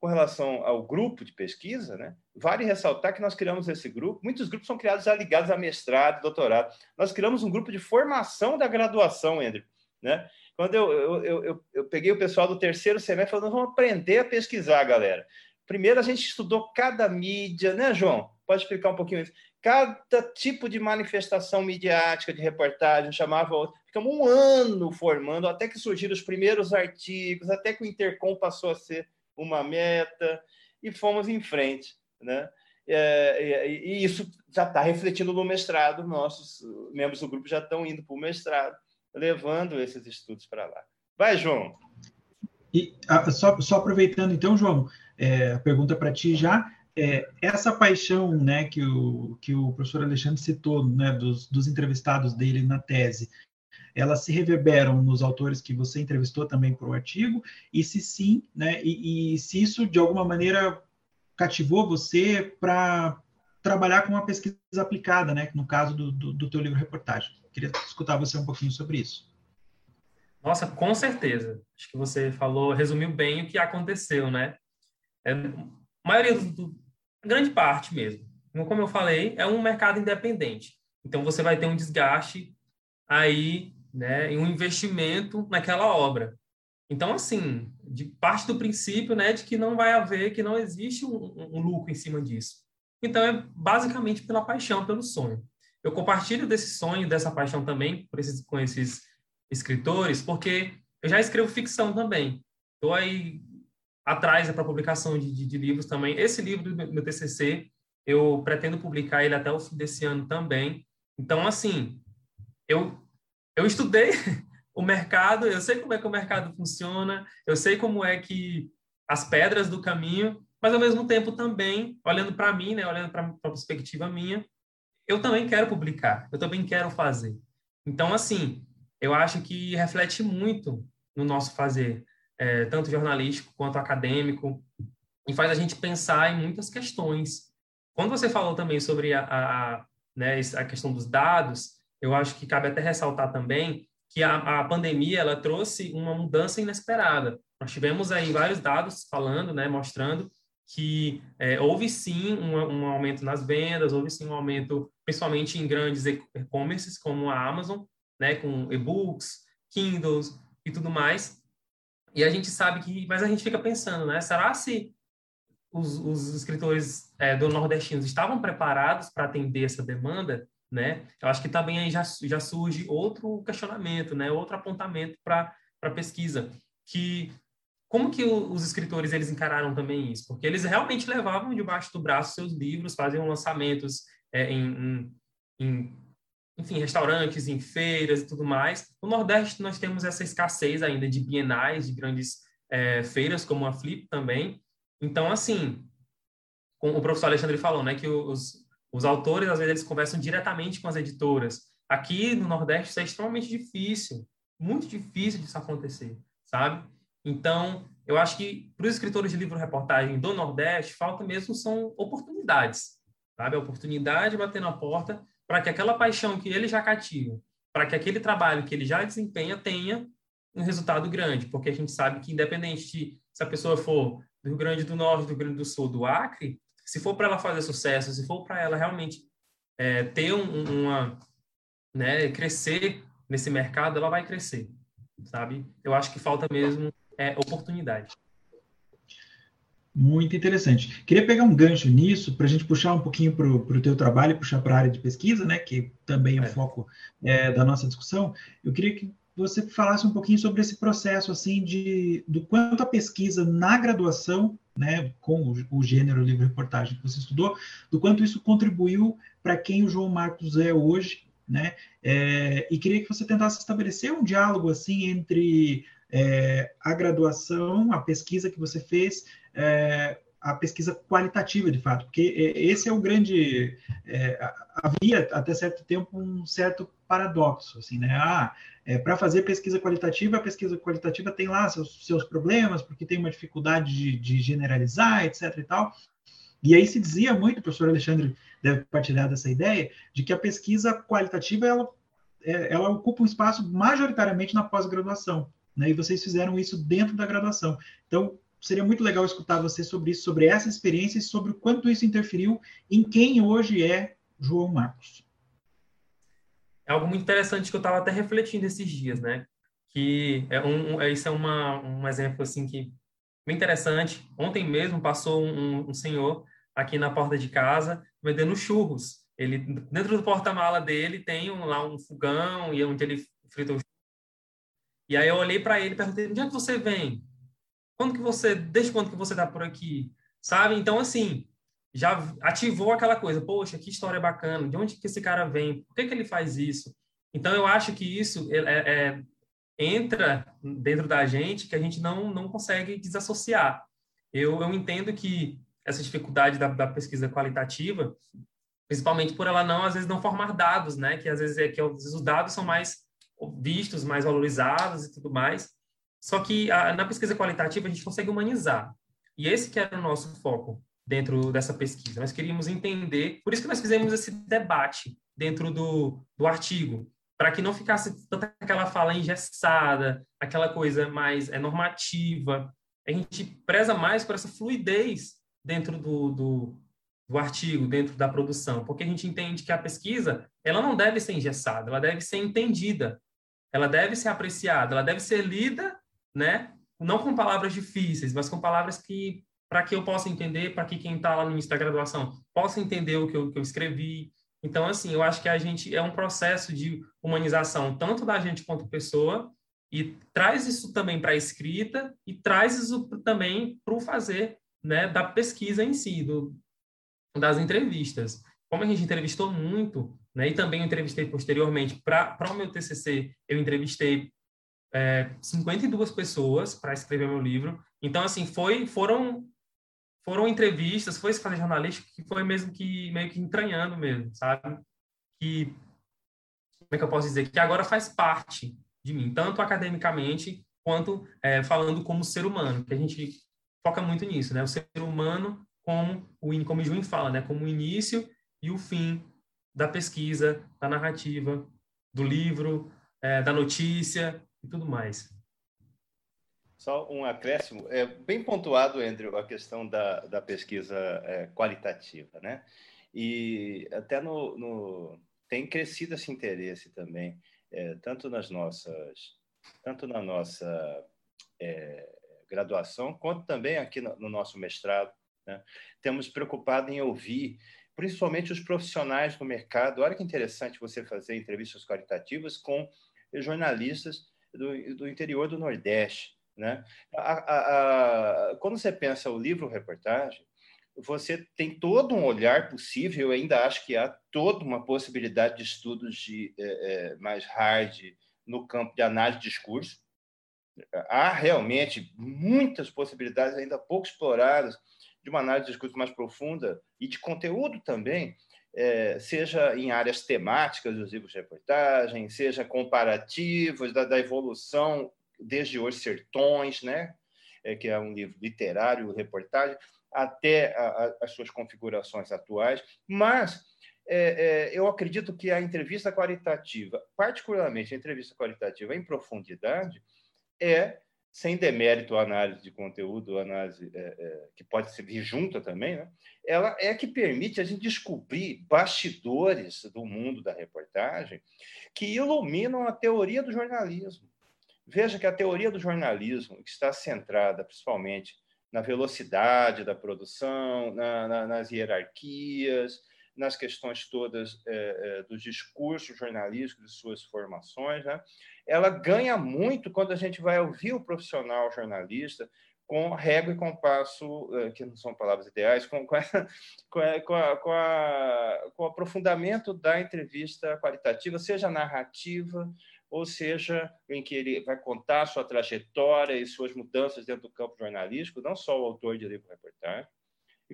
Speaker 3: com relação ao grupo de pesquisa, né? vale ressaltar que nós criamos esse grupo, muitos grupos são criados já ligados a mestrado, doutorado. Nós criamos um grupo de formação da graduação, André. Né? Quando eu, eu, eu, eu peguei o pessoal do terceiro semestre, falando, vamos aprender a pesquisar, galera. Primeiro, a gente estudou cada mídia, né, João? Pode explicar um pouquinho isso? Cada tipo de manifestação midiática, de reportagem, chamava outro. Ficamos um ano formando, até que surgiram os primeiros artigos, até que o Intercom passou a ser uma meta, e fomos em frente. Né? É, e, e isso já está refletindo no mestrado, nossos membros do grupo já estão indo para o mestrado, levando esses estudos para lá. Vai, João.
Speaker 2: E a, só, só, aproveitando, então, João, é, a pergunta para ti já é, essa paixão né, que, o, que o professor Alexandre citou, né, dos, dos entrevistados dele na tese, elas se reverberam nos autores que você entrevistou também para o artigo, e se sim, né, e, e, se isso de alguma maneira cativou você para trabalhar com uma pesquisa aplicada, né? No caso do, do, do teu livro reportagem. Queria escutar você um pouquinho sobre isso.
Speaker 4: Nossa, com certeza. Acho que você falou, resumiu bem o que aconteceu, né? É, a maioria do, grande parte mesmo. Como eu falei, é um mercado independente. Então você vai ter um desgaste aí, né, em um investimento naquela obra. Então, assim, de parte do princípio, né, de que não vai haver, que não existe um, um lucro em cima disso. Então, é basicamente pela paixão, pelo sonho. Eu compartilho desse sonho, dessa paixão também esses, com esses escritores, porque eu já escrevo ficção também. Estou aí atrás para publicação de, de, de, livros também. Esse livro do meu TCC, eu pretendo publicar ele até o fim desse ano também. Então, assim, eu, eu estudei o mercado, eu sei como é que o mercado funciona, eu sei como é que as pedras do caminho, mas ao mesmo tempo também, olhando para mim, né, olhando para a perspectiva minha, eu também quero publicar, eu também quero fazer. Então, assim, eu acho que reflete muito no nosso fazer, é, tanto jornalístico quanto acadêmico, e faz a gente pensar em muitas questões. Quando você falou também sobre a, a, né, a questão dos dados, eu acho que cabe até ressaltar também que a, a pandemia ela trouxe uma mudança inesperada. Nós tivemos aí vários dados falando, né, mostrando que é, houve sim um, um, aumento nas vendas, houve sim um aumento, principalmente em grandes e-commerces como a Amazon, né, com e-books, Kindles e tudo mais. E a gente sabe que, mas a gente fica pensando, né? Será se os, os escritores é, do nordestinos estavam preparados para atender essa demanda? Né? Eu acho que também aí já, já surge outro questionamento, né? Outro apontamento para a pesquisa, que como que os escritores eles encararam também isso? Porque eles realmente levavam debaixo do braço seus livros, faziam lançamentos é, em, em, em enfim, restaurantes, em feiras e tudo mais. No Nordeste, nós temos essa escassez ainda de bienais, de grandes é, feiras, como a Flip também. Então, assim, como o professor Alexandre falou, né, que os, os autores, às vezes, eles conversam diretamente com as editoras. Aqui no Nordeste, isso é extremamente difícil, muito difícil disso acontecer, sabe? Então, eu acho que para os escritores de livro-reportagem do Nordeste, falta mesmo são oportunidades, sabe? A oportunidade de bater na porta para que aquela paixão que ele já cativa, para que aquele trabalho que ele já desempenha tenha um resultado grande, porque a gente sabe que independente de se a pessoa for do Rio Grande do Norte, do Rio Grande do Sul, do Acre, se for para ela fazer sucesso, se for para ela realmente é, ter um, uma, né, crescer nesse mercado, ela vai crescer, sabe? Eu acho que falta mesmo é, oportunidade.
Speaker 2: Muito interessante. Queria pegar um gancho nisso para a gente puxar um pouquinho para o teu trabalho e puxar para a área de pesquisa, né, que também é o é. foco é, da nossa discussão. Eu queria que você falasse um pouquinho sobre esse processo, assim, de do quanto a pesquisa na graduação, né, com o, o gênero livre-reportagem que você estudou, do quanto isso contribuiu para quem o João Marcos é hoje, né, é, e queria que você tentasse estabelecer um diálogo, assim, entre é, a graduação, a pesquisa que você fez, é, a pesquisa qualitativa, de fato, porque é, esse é o grande. É, havia até certo tempo um certo paradoxo, assim, né? Ah, é, para fazer pesquisa qualitativa, a pesquisa qualitativa tem lá seus, seus problemas, porque tem uma dificuldade de, de, generalizar, etc. e tal. E aí se dizia muito, o professor Alexandre deve partilhar dessa ideia, de que a pesquisa qualitativa ela, é, ela ocupa um espaço majoritariamente na pós-graduação né? E vocês fizeram isso dentro da graduação. Então, seria muito legal escutar você sobre isso, sobre essa experiência e sobre o quanto isso interferiu em quem hoje é João Marcos.
Speaker 4: É algo muito interessante que eu estava até refletindo esses dias, né? Que é um, é, isso é uma, um exemplo assim que bem interessante. Ontem mesmo passou um, um senhor aqui na porta de casa vendendo churros. Ele dentro do porta-mala dele tem um, lá um fogão e onde ele frita os e aí eu olhei para ele e perguntei: "Onde é que você vem? Quando que você, desde quando que você está por aqui?" Sabe? Então assim, já ativou aquela coisa, poxa, que história bacana, de onde que esse cara vem? Por que que ele faz isso? Então eu acho que isso é, é, é entra dentro da gente que a gente não não consegue desassociar. Eu, eu entendo que essa dificuldade da, da pesquisa qualitativa, principalmente por ela não às vezes não formar dados, né? Que às vezes é que às vezes os dados são mais vistos, mais valorizados e tudo mais. Só que a, na pesquisa qualitativa a gente consegue humanizar. E esse que era o nosso foco. dentro dessa pesquisa. Nós queríamos entender, por isso que nós fizemos esse debate dentro do, do artigo, para que não ficasse tanta aquela fala engessada, aquela coisa mais é, normativa. A gente preza mais por essa fluidez dentro do, do, do artigo, dentro da produção, porque a gente entende que a pesquisa ela não deve ser engessada, ela deve ser entendida, ela deve ser apreciada, ela deve ser lida, né? Não com palavras difíceis, mas com palavras que para que eu possa entender, para que quem está lá no início da graduação possa entender o que eu, que eu escrevi. Então, assim, eu acho que a gente é um processo de humanização tanto da gente quanto pessoa e traz isso também para a escrita e traz isso também para o fazer né, da pesquisa em si, do, das entrevistas. Como a gente entrevistou muito, né, e também eu entrevistei posteriormente para o meu TCC, eu entrevistei é, 52 pessoas para escrever meu livro. Então, assim, foi, foram foram entrevistas, foi fazer jornalística que foi mesmo que meio que entranhando mesmo, sabe? Que como é que eu posso dizer que agora faz parte de mim, tanto academicamente quanto é, falando como ser humano, que a gente foca muito nisso, né? O ser humano como o como o fala, né? Como o início e o fim da pesquisa, da narrativa, do livro, é, da notícia e tudo mais.
Speaker 3: Só um acréscimo, é bem pontuado, Andrew, a questão da, da pesquisa é, qualitativa, né? E até no, no, tem crescido esse interesse também, é, tanto nas nossas, tanto na nossa é, graduação, quanto também aqui no, no nosso mestrado. Né? Temos preocupado em ouvir, principalmente os profissionais do mercado. Olha que interessante você fazer entrevistas qualitativas com jornalistas do, do interior do Nordeste. Né? A, a, a, quando você pensa o livro reportagem, você tem todo um olhar possível, eu ainda acho que há toda uma possibilidade de estudos de, é, é, mais hard no campo de análise de discurso. Há realmente muitas possibilidades ainda pouco exploradas de uma análise de discurso mais profunda e de conteúdo também, é, seja em áreas temáticas dos livros de reportagem, seja comparativos da, da evolução desde Os Sertões, né? É, que é um livro literário, reportagem, até a, a, as suas configurações atuais. Mas é, é, eu acredito que a entrevista qualitativa, particularmente a entrevista qualitativa em profundidade, é, sem demérito à análise de conteúdo, análise é, é, que pode ser junta também, né? ela é que permite a gente descobrir bastidores do mundo da reportagem que iluminam a teoria do jornalismo. Veja que a teoria do jornalismo, que está centrada principalmente na velocidade da produção, na, na, nas hierarquias, nas questões todas é, é, dos discursos jornalísticos e suas formações, né? ela ganha muito quando a gente vai ouvir o profissional jornalista com régua e compasso, é, que não são palavras ideais, com, com, a, com, a, com, a, com o aprofundamento da entrevista qualitativa, seja narrativa, ou seja, em que ele vai contar sua trajetória e suas mudanças dentro do campo jornalístico, não só o autor de livro-reportagem.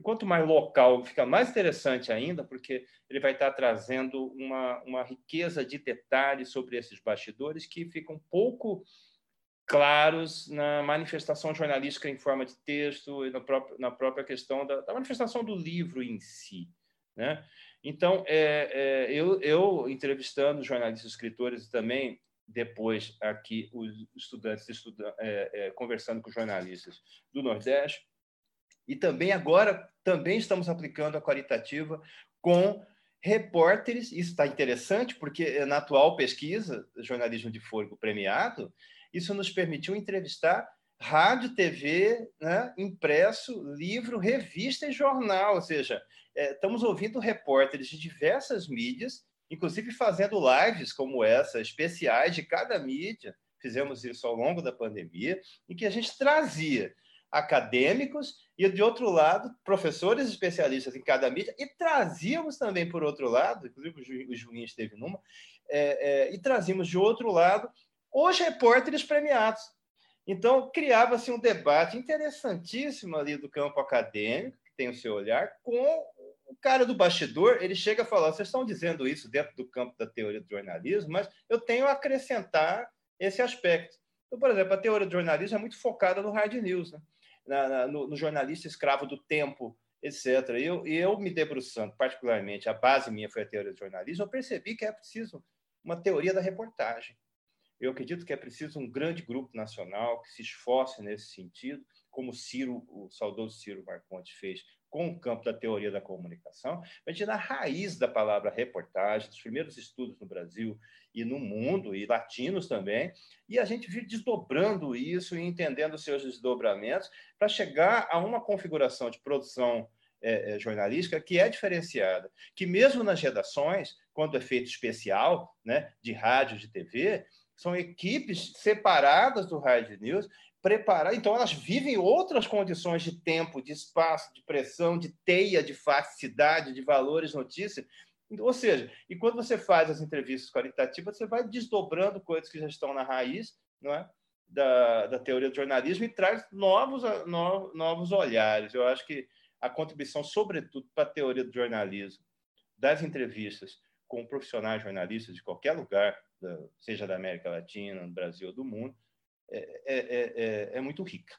Speaker 3: E quanto mais local, fica mais interessante ainda, porque ele vai estar trazendo uma, uma riqueza de detalhes sobre esses bastidores que ficam pouco claros na manifestação jornalística em forma de texto e na própria, na própria questão da, da manifestação do livro em si. Né? Então, é, é, eu, eu, entrevistando jornalistas e escritores também depois aqui os estudantes estuda, é, é, conversando com jornalistas do Nordeste. E também agora também estamos aplicando a qualitativa com repórteres. Isso está interessante porque na atual pesquisa jornalismo de fôlego premiado, isso nos permitiu entrevistar rádio, TV, né, impresso, livro, revista e jornal. Ou seja, é, estamos ouvindo repórteres de diversas mídias inclusive fazendo lives como essa, especiais de cada mídia. Fizemos isso ao longo da pandemia, em que a gente trazia acadêmicos e, de outro lado, professores especialistas em cada mídia, e trazíamos também, por outro lado, inclusive o Julinho esteve numa, é, é, e trazíamos de outro lado os repórteres premiados. Então, criava-se um debate interessantíssimo ali do campo acadêmico, que tem o seu olhar, com o cara do bastidor, ele chega a falar, vocês estão dizendo isso dentro do campo da teoria do jornalismo, mas eu tenho a acrescentar esse aspecto. Então, por exemplo, a teoria do jornalismo é muito focada no hard news, né? Na, na, no, no, jornalista escravo do tempo etc. E eu, eu me debruçando, particularmente, a base minha foi a teoria do jornalismo, eu percebi que é preciso uma teoria da reportagem. Eu acredito que é preciso um grande grupo nacional que se esforce nesse sentido, como Ciro, o saudoso Ciro Marconte fez com o campo da teoria da comunicação, a gente na raiz da palavra reportagem, dos primeiros estudos no Brasil e no mundo, e latinos também, e a gente vir desdobrando isso e entendendo seus desdobramentos para chegar a uma configuração de produção é, é, jornalística que é diferenciada, que mesmo nas redações, quando é feito especial, né, de rádio, de TV, são equipes separadas do Rádio News preparar. Então, elas vivem outras condições de tempo, de espaço, de pressão, de teia, de fasticidade, de valores, notícia. Ou seja, e quando você faz as entrevistas qualitativas, você vai desdobrando coisas que já estão na raiz não é? da, da teoria do jornalismo e traz novos, no, novos olhares. Eu acho que a contribuição, sobretudo, para a teoria do jornalismo, das entrevistas com profissionais jornalistas de qualquer lugar, seja da América Latina, do Brasil do mundo, é é, é, é, é muito rica.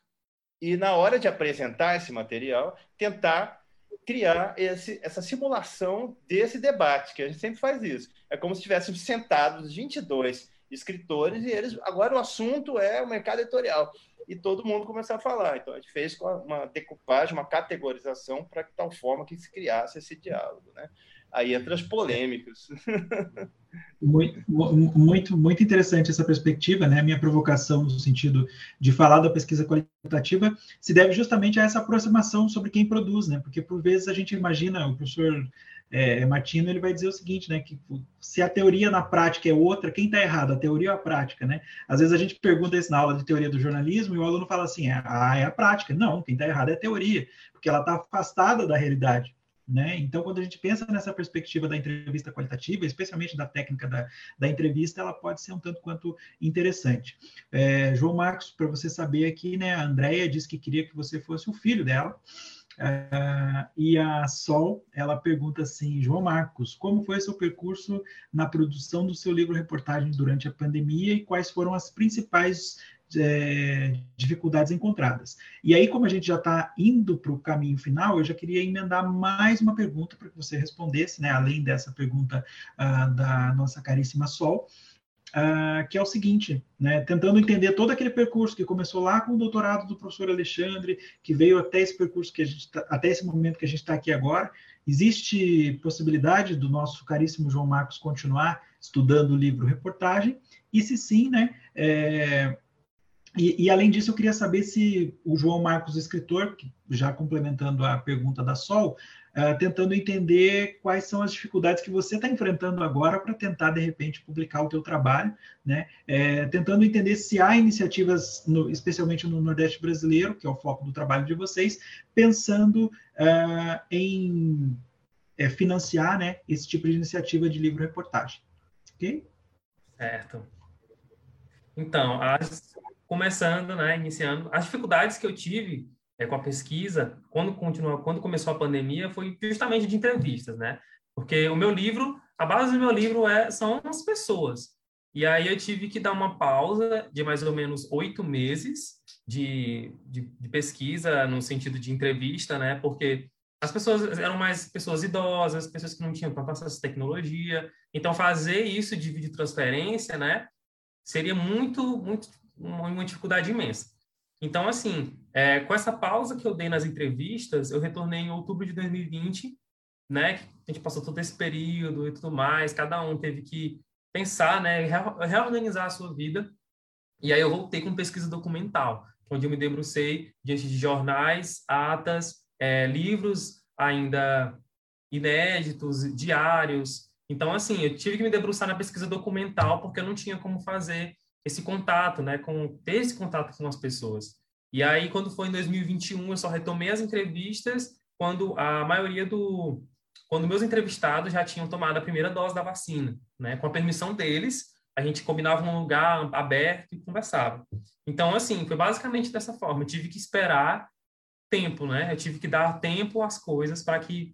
Speaker 3: E na hora de apresentar esse material, tentar criar esse, essa simulação desse debate, que a gente sempre faz isso. É como se estivéssemos sentados 22 escritores e eles agora o assunto é o mercado editorial e todo mundo começar a falar. Então a gente fez uma decupagem, uma categorização para tal forma que se criasse esse diálogo, né? Aí entra as polêmicas.
Speaker 2: Muito, muito, muito interessante essa perspectiva, né? Minha provocação no sentido de falar da pesquisa qualitativa se deve justamente a essa aproximação sobre quem produz, né? Porque por vezes a gente imagina, o professor é, Martino ele vai dizer o seguinte, né? Que se a teoria na prática é outra, quem está errado, a teoria ou a prática, né? Às vezes a gente pergunta isso na aula de teoria do jornalismo e o aluno fala assim, ah, é a prática. Não, quem está errado é a teoria, porque ela está afastada da realidade. Né? Então, quando a gente pensa nessa perspectiva da entrevista qualitativa, especialmente da técnica da, da entrevista, ela pode ser um tanto quanto interessante. É, João Marcos, para você saber aqui, né, a Andrea disse que queria que você fosse o filho dela. Uh, e a Sol, ela pergunta assim, João Marcos, como foi seu percurso na produção do seu livro reportagem durante a pandemia e quais foram as principais é, dificuldades encontradas. E aí, como a gente já está indo para o caminho final, eu já queria emendar mais uma pergunta para que você respondesse, né, além dessa pergunta uh, da nossa caríssima Sol, uh, que é o seguinte, né, tentando entender todo aquele percurso que começou lá com o doutorado do professor Alexandre, que veio até esse percurso que a gente tá, até esse momento que a gente está aqui agora. Existe possibilidade do nosso caríssimo João Marcos continuar estudando o livro reportagem? E se sim, né, é, e, e, além disso, eu queria saber se o João Marcos, escritor, já complementando a pergunta da Sol, uh, tentando entender quais são as dificuldades que você está enfrentando agora para tentar, de repente, publicar o teu trabalho, né? É, tentando entender se há iniciativas, no, especialmente no Nordeste brasileiro, que é o foco do trabalho de vocês, pensando uh, em é, financiar né, esse tipo de iniciativa de livro-reportagem. Ok?
Speaker 4: Certo. Então, as, começando, né, iniciando, as dificuldades que eu tive é, com a pesquisa, quando continuou, quando começou a pandemia, foi justamente de entrevistas, né? Porque o meu livro, a base do meu livro é são as pessoas. E aí eu tive que dar uma pausa de mais ou menos oito meses de, de, de pesquisa no sentido de entrevista, né? Porque as pessoas eram mais pessoas idosas, pessoas que não tinham tanto acesso à tecnologia. Então, fazer isso de videotransferência, né? Seria muito, muito uma, uma dificuldade imensa. Então, assim, é, com essa pausa que eu dei nas entrevistas, eu retornei em outubro de 2020, né? A gente passou todo esse período e tudo mais, cada um teve que pensar, né? Reorganizar a sua vida. E aí eu voltei com pesquisa documental, onde eu me debrucei diante de jornais, atas, é, livros ainda inéditos, diários. Então, assim, eu tive que me debruçar na pesquisa documental porque eu não tinha como fazer esse contato, né, com ter esse contato com as pessoas. E aí, quando foi em 2021, eu só retomei as entrevistas quando a maioria do quando meus entrevistados já tinham tomado a primeira dose da vacina, né? Com a permissão deles, a gente combinava um lugar aberto e conversava. Então, assim, foi basicamente dessa forma. Eu tive que esperar tempo, né? Eu tive que dar tempo às coisas para que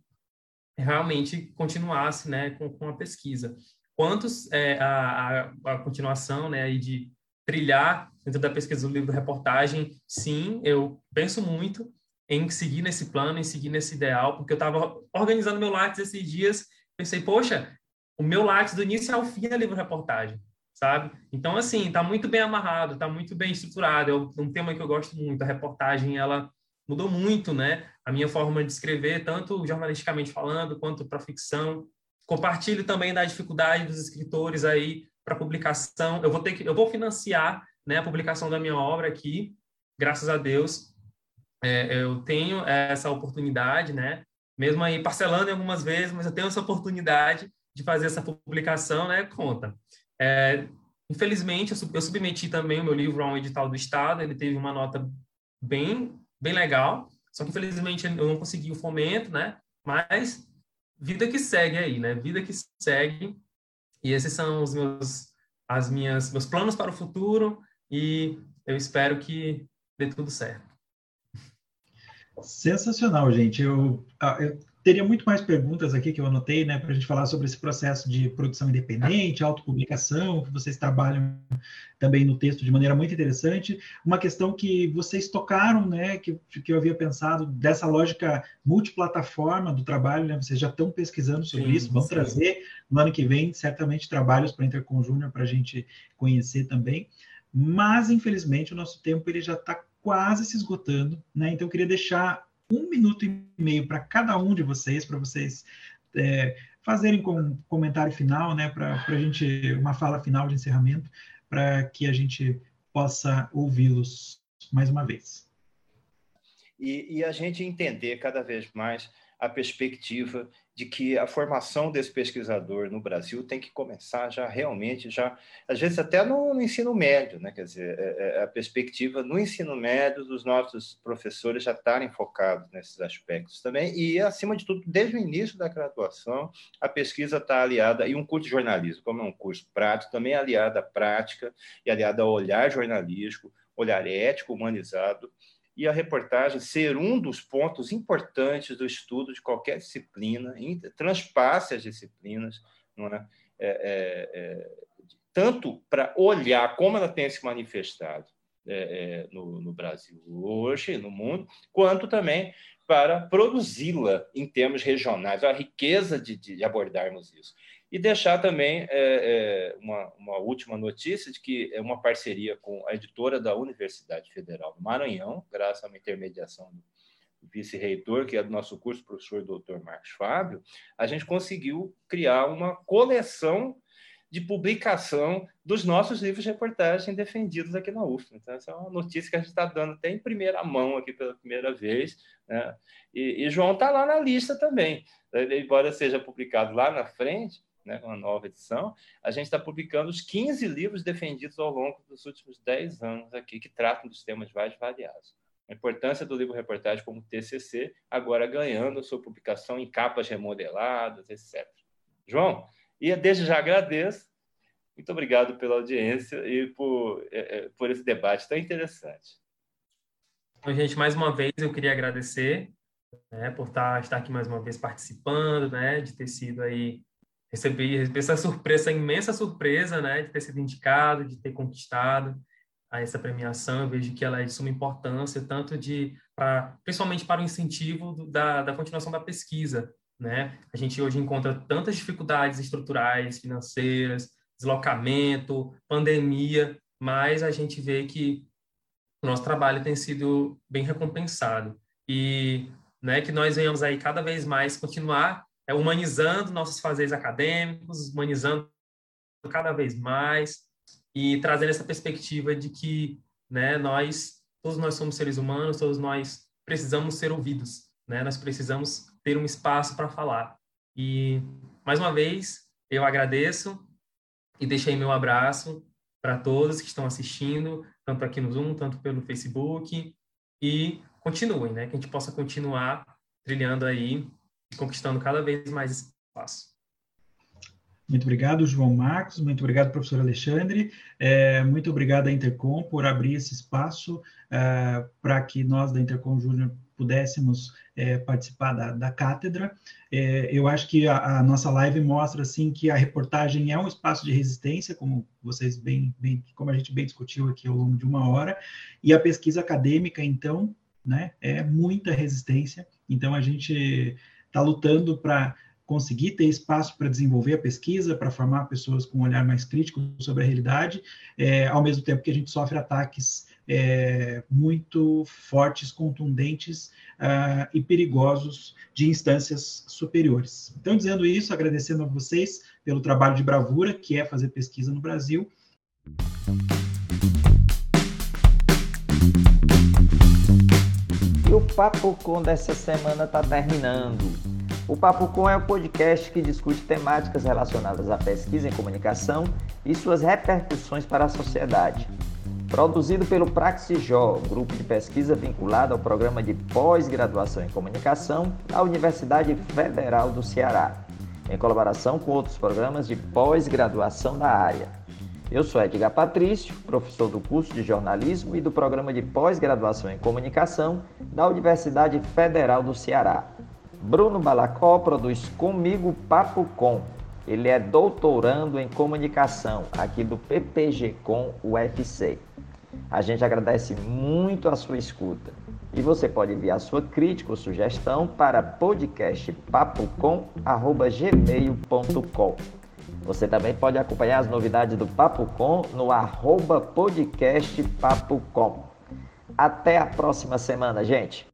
Speaker 4: realmente continuasse, né, com, com a pesquisa quantos é, a, a, continuação né, aí de trilhar dentro da pesquisa do livro reportagem, sim, eu penso muito, em seguir nesse plano, em seguir nesse ideal, porque eu estava organizando meu Lattes esses dias, pensei, poxa, o meu Lattes do início ao fim é livro-reportagem, sabe? Então, assim, está muito bem amarrado, está muito bem estruturado, é um tema que eu gosto muito, a reportagem, ela mudou muito, né? A minha forma de escrever, tanto jornalisticamente falando, quanto para ficção. Compartilho também da dificuldade dos escritores aí para publicação. Eu vou ter que, eu vou financiar, né, a publicação da minha obra aqui, graças a Deus. É, eu tenho essa oportunidade, né? Mesmo aí parcelando algumas vezes, mas eu tenho essa oportunidade de fazer essa publicação, né? Conta. É, infelizmente, eu submeti também o meu livro a um edital do Estado, ele teve uma nota bem bem legal. Só que infelizmente eu não consegui o fomento, né? Mas vida que segue aí, né? Vida que segue. E esses são os meus as minhas meus planos para o futuro e eu espero que dê tudo certo.
Speaker 2: Sensacional, gente. Eu, ah, eu teria muito mais perguntas aqui que eu anotei, né, para a gente falar sobre esse processo de produção independente, autopublicação, que vocês trabalham também no texto de maneira muito interessante. Uma questão que vocês tocaram, né, que, que eu havia pensado, dessa lógica multiplataforma do trabalho, né, vocês já estão pesquisando sobre sim, isso, vão sim. trazer no ano que vem, certamente, trabalhos para Intercom Júnior para a gente conhecer também. Mas, infelizmente, o nosso tempo ele já está quase se esgotando, né? Então, eu queria deixar um minuto e meio para cada um de vocês, para vocês é, fazerem com um comentário final, né, para a gente, uma fala final de encerramento, para que a gente possa ouvi-los mais uma vez.
Speaker 3: E, e, a gente entender cada vez mais a perspectiva de que a formação desse pesquisador no Brasil tem que começar já realmente, já às vezes até no, no ensino médio, né? quer dizer, é, é a perspectiva no ensino médio dos nossos professores já estarem focados nesses aspectos também, e acima de tudo, desde o início da graduação, a pesquisa está aliada, e um curso de jornalismo, como é um curso prático, também é aliada à prática e aliada ao olhar jornalístico, olhar ético, humanizado, e a reportagem ser um dos pontos importantes do estudo de qualquer disciplina, transpasse as disciplinas, é? é, é, é tanto para olhar como ela tem se manifestado é, é, no, no, Brasil hoje, no mundo, quanto também para produzi-la em termos regionais, a riqueza de, de abordarmos isso. E deixar também é, é, uma, uma, última notícia de que é uma parceria com a editora da Universidade Federal do Maranhão, graças a uma intermediação do vice-reitor, que é do nosso curso, professor doutor Marcos Fábio, a gente conseguiu criar uma coleção de publicação dos nossos livros de reportagem defendidos aqui na UF. Então, essa é uma notícia que a gente está dando até em primeira mão aqui pela primeira vez. Né? E, e João está lá na lista também. Embora seja publicado lá na frente, né, uma nova edição, a gente está publicando os 15 livros defendidos ao longo dos últimos 10 anos aqui, que tratam dos temas mais variados. A importância do livro reportagem como TCC, agora ganhando sua publicação em capas remodeladas, etc. João, e desde já agradeço. Muito obrigado pela audiência e por, é, é, por esse debate tão interessante.
Speaker 4: Então, gente, mais uma vez eu queria agradecer né, por estar, estar aqui mais uma vez participando, né, de ter sido aí recebi, recebi essa surpresa, essa imensa surpresa, né, de ter sido indicado, de ter conquistado a essa premiação. Eu vejo que ela é de suma importância, tanto de, pra, principalmente para o incentivo do, da, da continuação da pesquisa, né? A gente hoje encontra tantas dificuldades estruturais, financeiras, deslocamento, pandemia, mas a gente vê que o nosso trabalho tem sido bem recompensado e né, que nós venhamos aí cada vez mais continuar é, humanizando nossos fazeres acadêmicos, humanizando cada vez mais e trazendo essa perspectiva de que né, nós, todos nós somos seres humanos, todos nós precisamos ser ouvidos, né? nós precisamos ter um espaço para falar. E, mais uma vez, eu agradeço e deixei meu abraço para todos que estão assistindo, tanto aqui no Zoom, tanto pelo Facebook, e continuem, né? Que a gente possa continuar trilhando aí conquistando cada vez mais espaço.
Speaker 2: Muito obrigado, João Marcos. Muito obrigado, professor Alexandre. É, muito obrigado à Intercom por abrir esse espaço é, para que nós da Intercom Júnior pudéssemos é, participar da, da cátedra. É, eu acho que a, a, nossa live mostra assim que a reportagem é um espaço de resistência, como vocês bem, bem, como a gente bem discutiu aqui ao longo de uma hora, e a pesquisa acadêmica, então, né? É muita resistência. Então a gente está lutando para conseguir ter espaço para desenvolver a pesquisa, para formar pessoas com um olhar mais crítico sobre a realidade, é, ao mesmo tempo que a gente sofre ataques é, muito fortes, contundentes uh, e perigosos de instâncias superiores. Então, dizendo isso, agradecendo a vocês pelo trabalho de bravura que é fazer pesquisa no Brasil.
Speaker 1: E o Papo Com dessa semana está terminando. O Papo Com é o podcast que discute temáticas relacionadas à pesquisa em comunicação e suas repercussões para a sociedade. Produzido pelo Praxijó, grupo de pesquisa vinculado ao programa de pós-graduação em comunicação da Universidade Federal do Ceará, em colaboração com outros programas de pós-graduação da área. Eu sou Edgar Patrício, professor do curso de jornalismo e do programa de pós-graduação em comunicação da Universidade Federal do Ceará. Bruno Balacó produz comigo Papo Com. Ele é doutorando em comunicação aqui do PPG Com UFC. A gente agradece muito a sua escuta. E você pode enviar sua crítica ou sugestão para podcastpapocom.gmail.com Você também pode acompanhar as novidades do Papo Com no arroba podcastpapocom. Até a próxima semana, gente!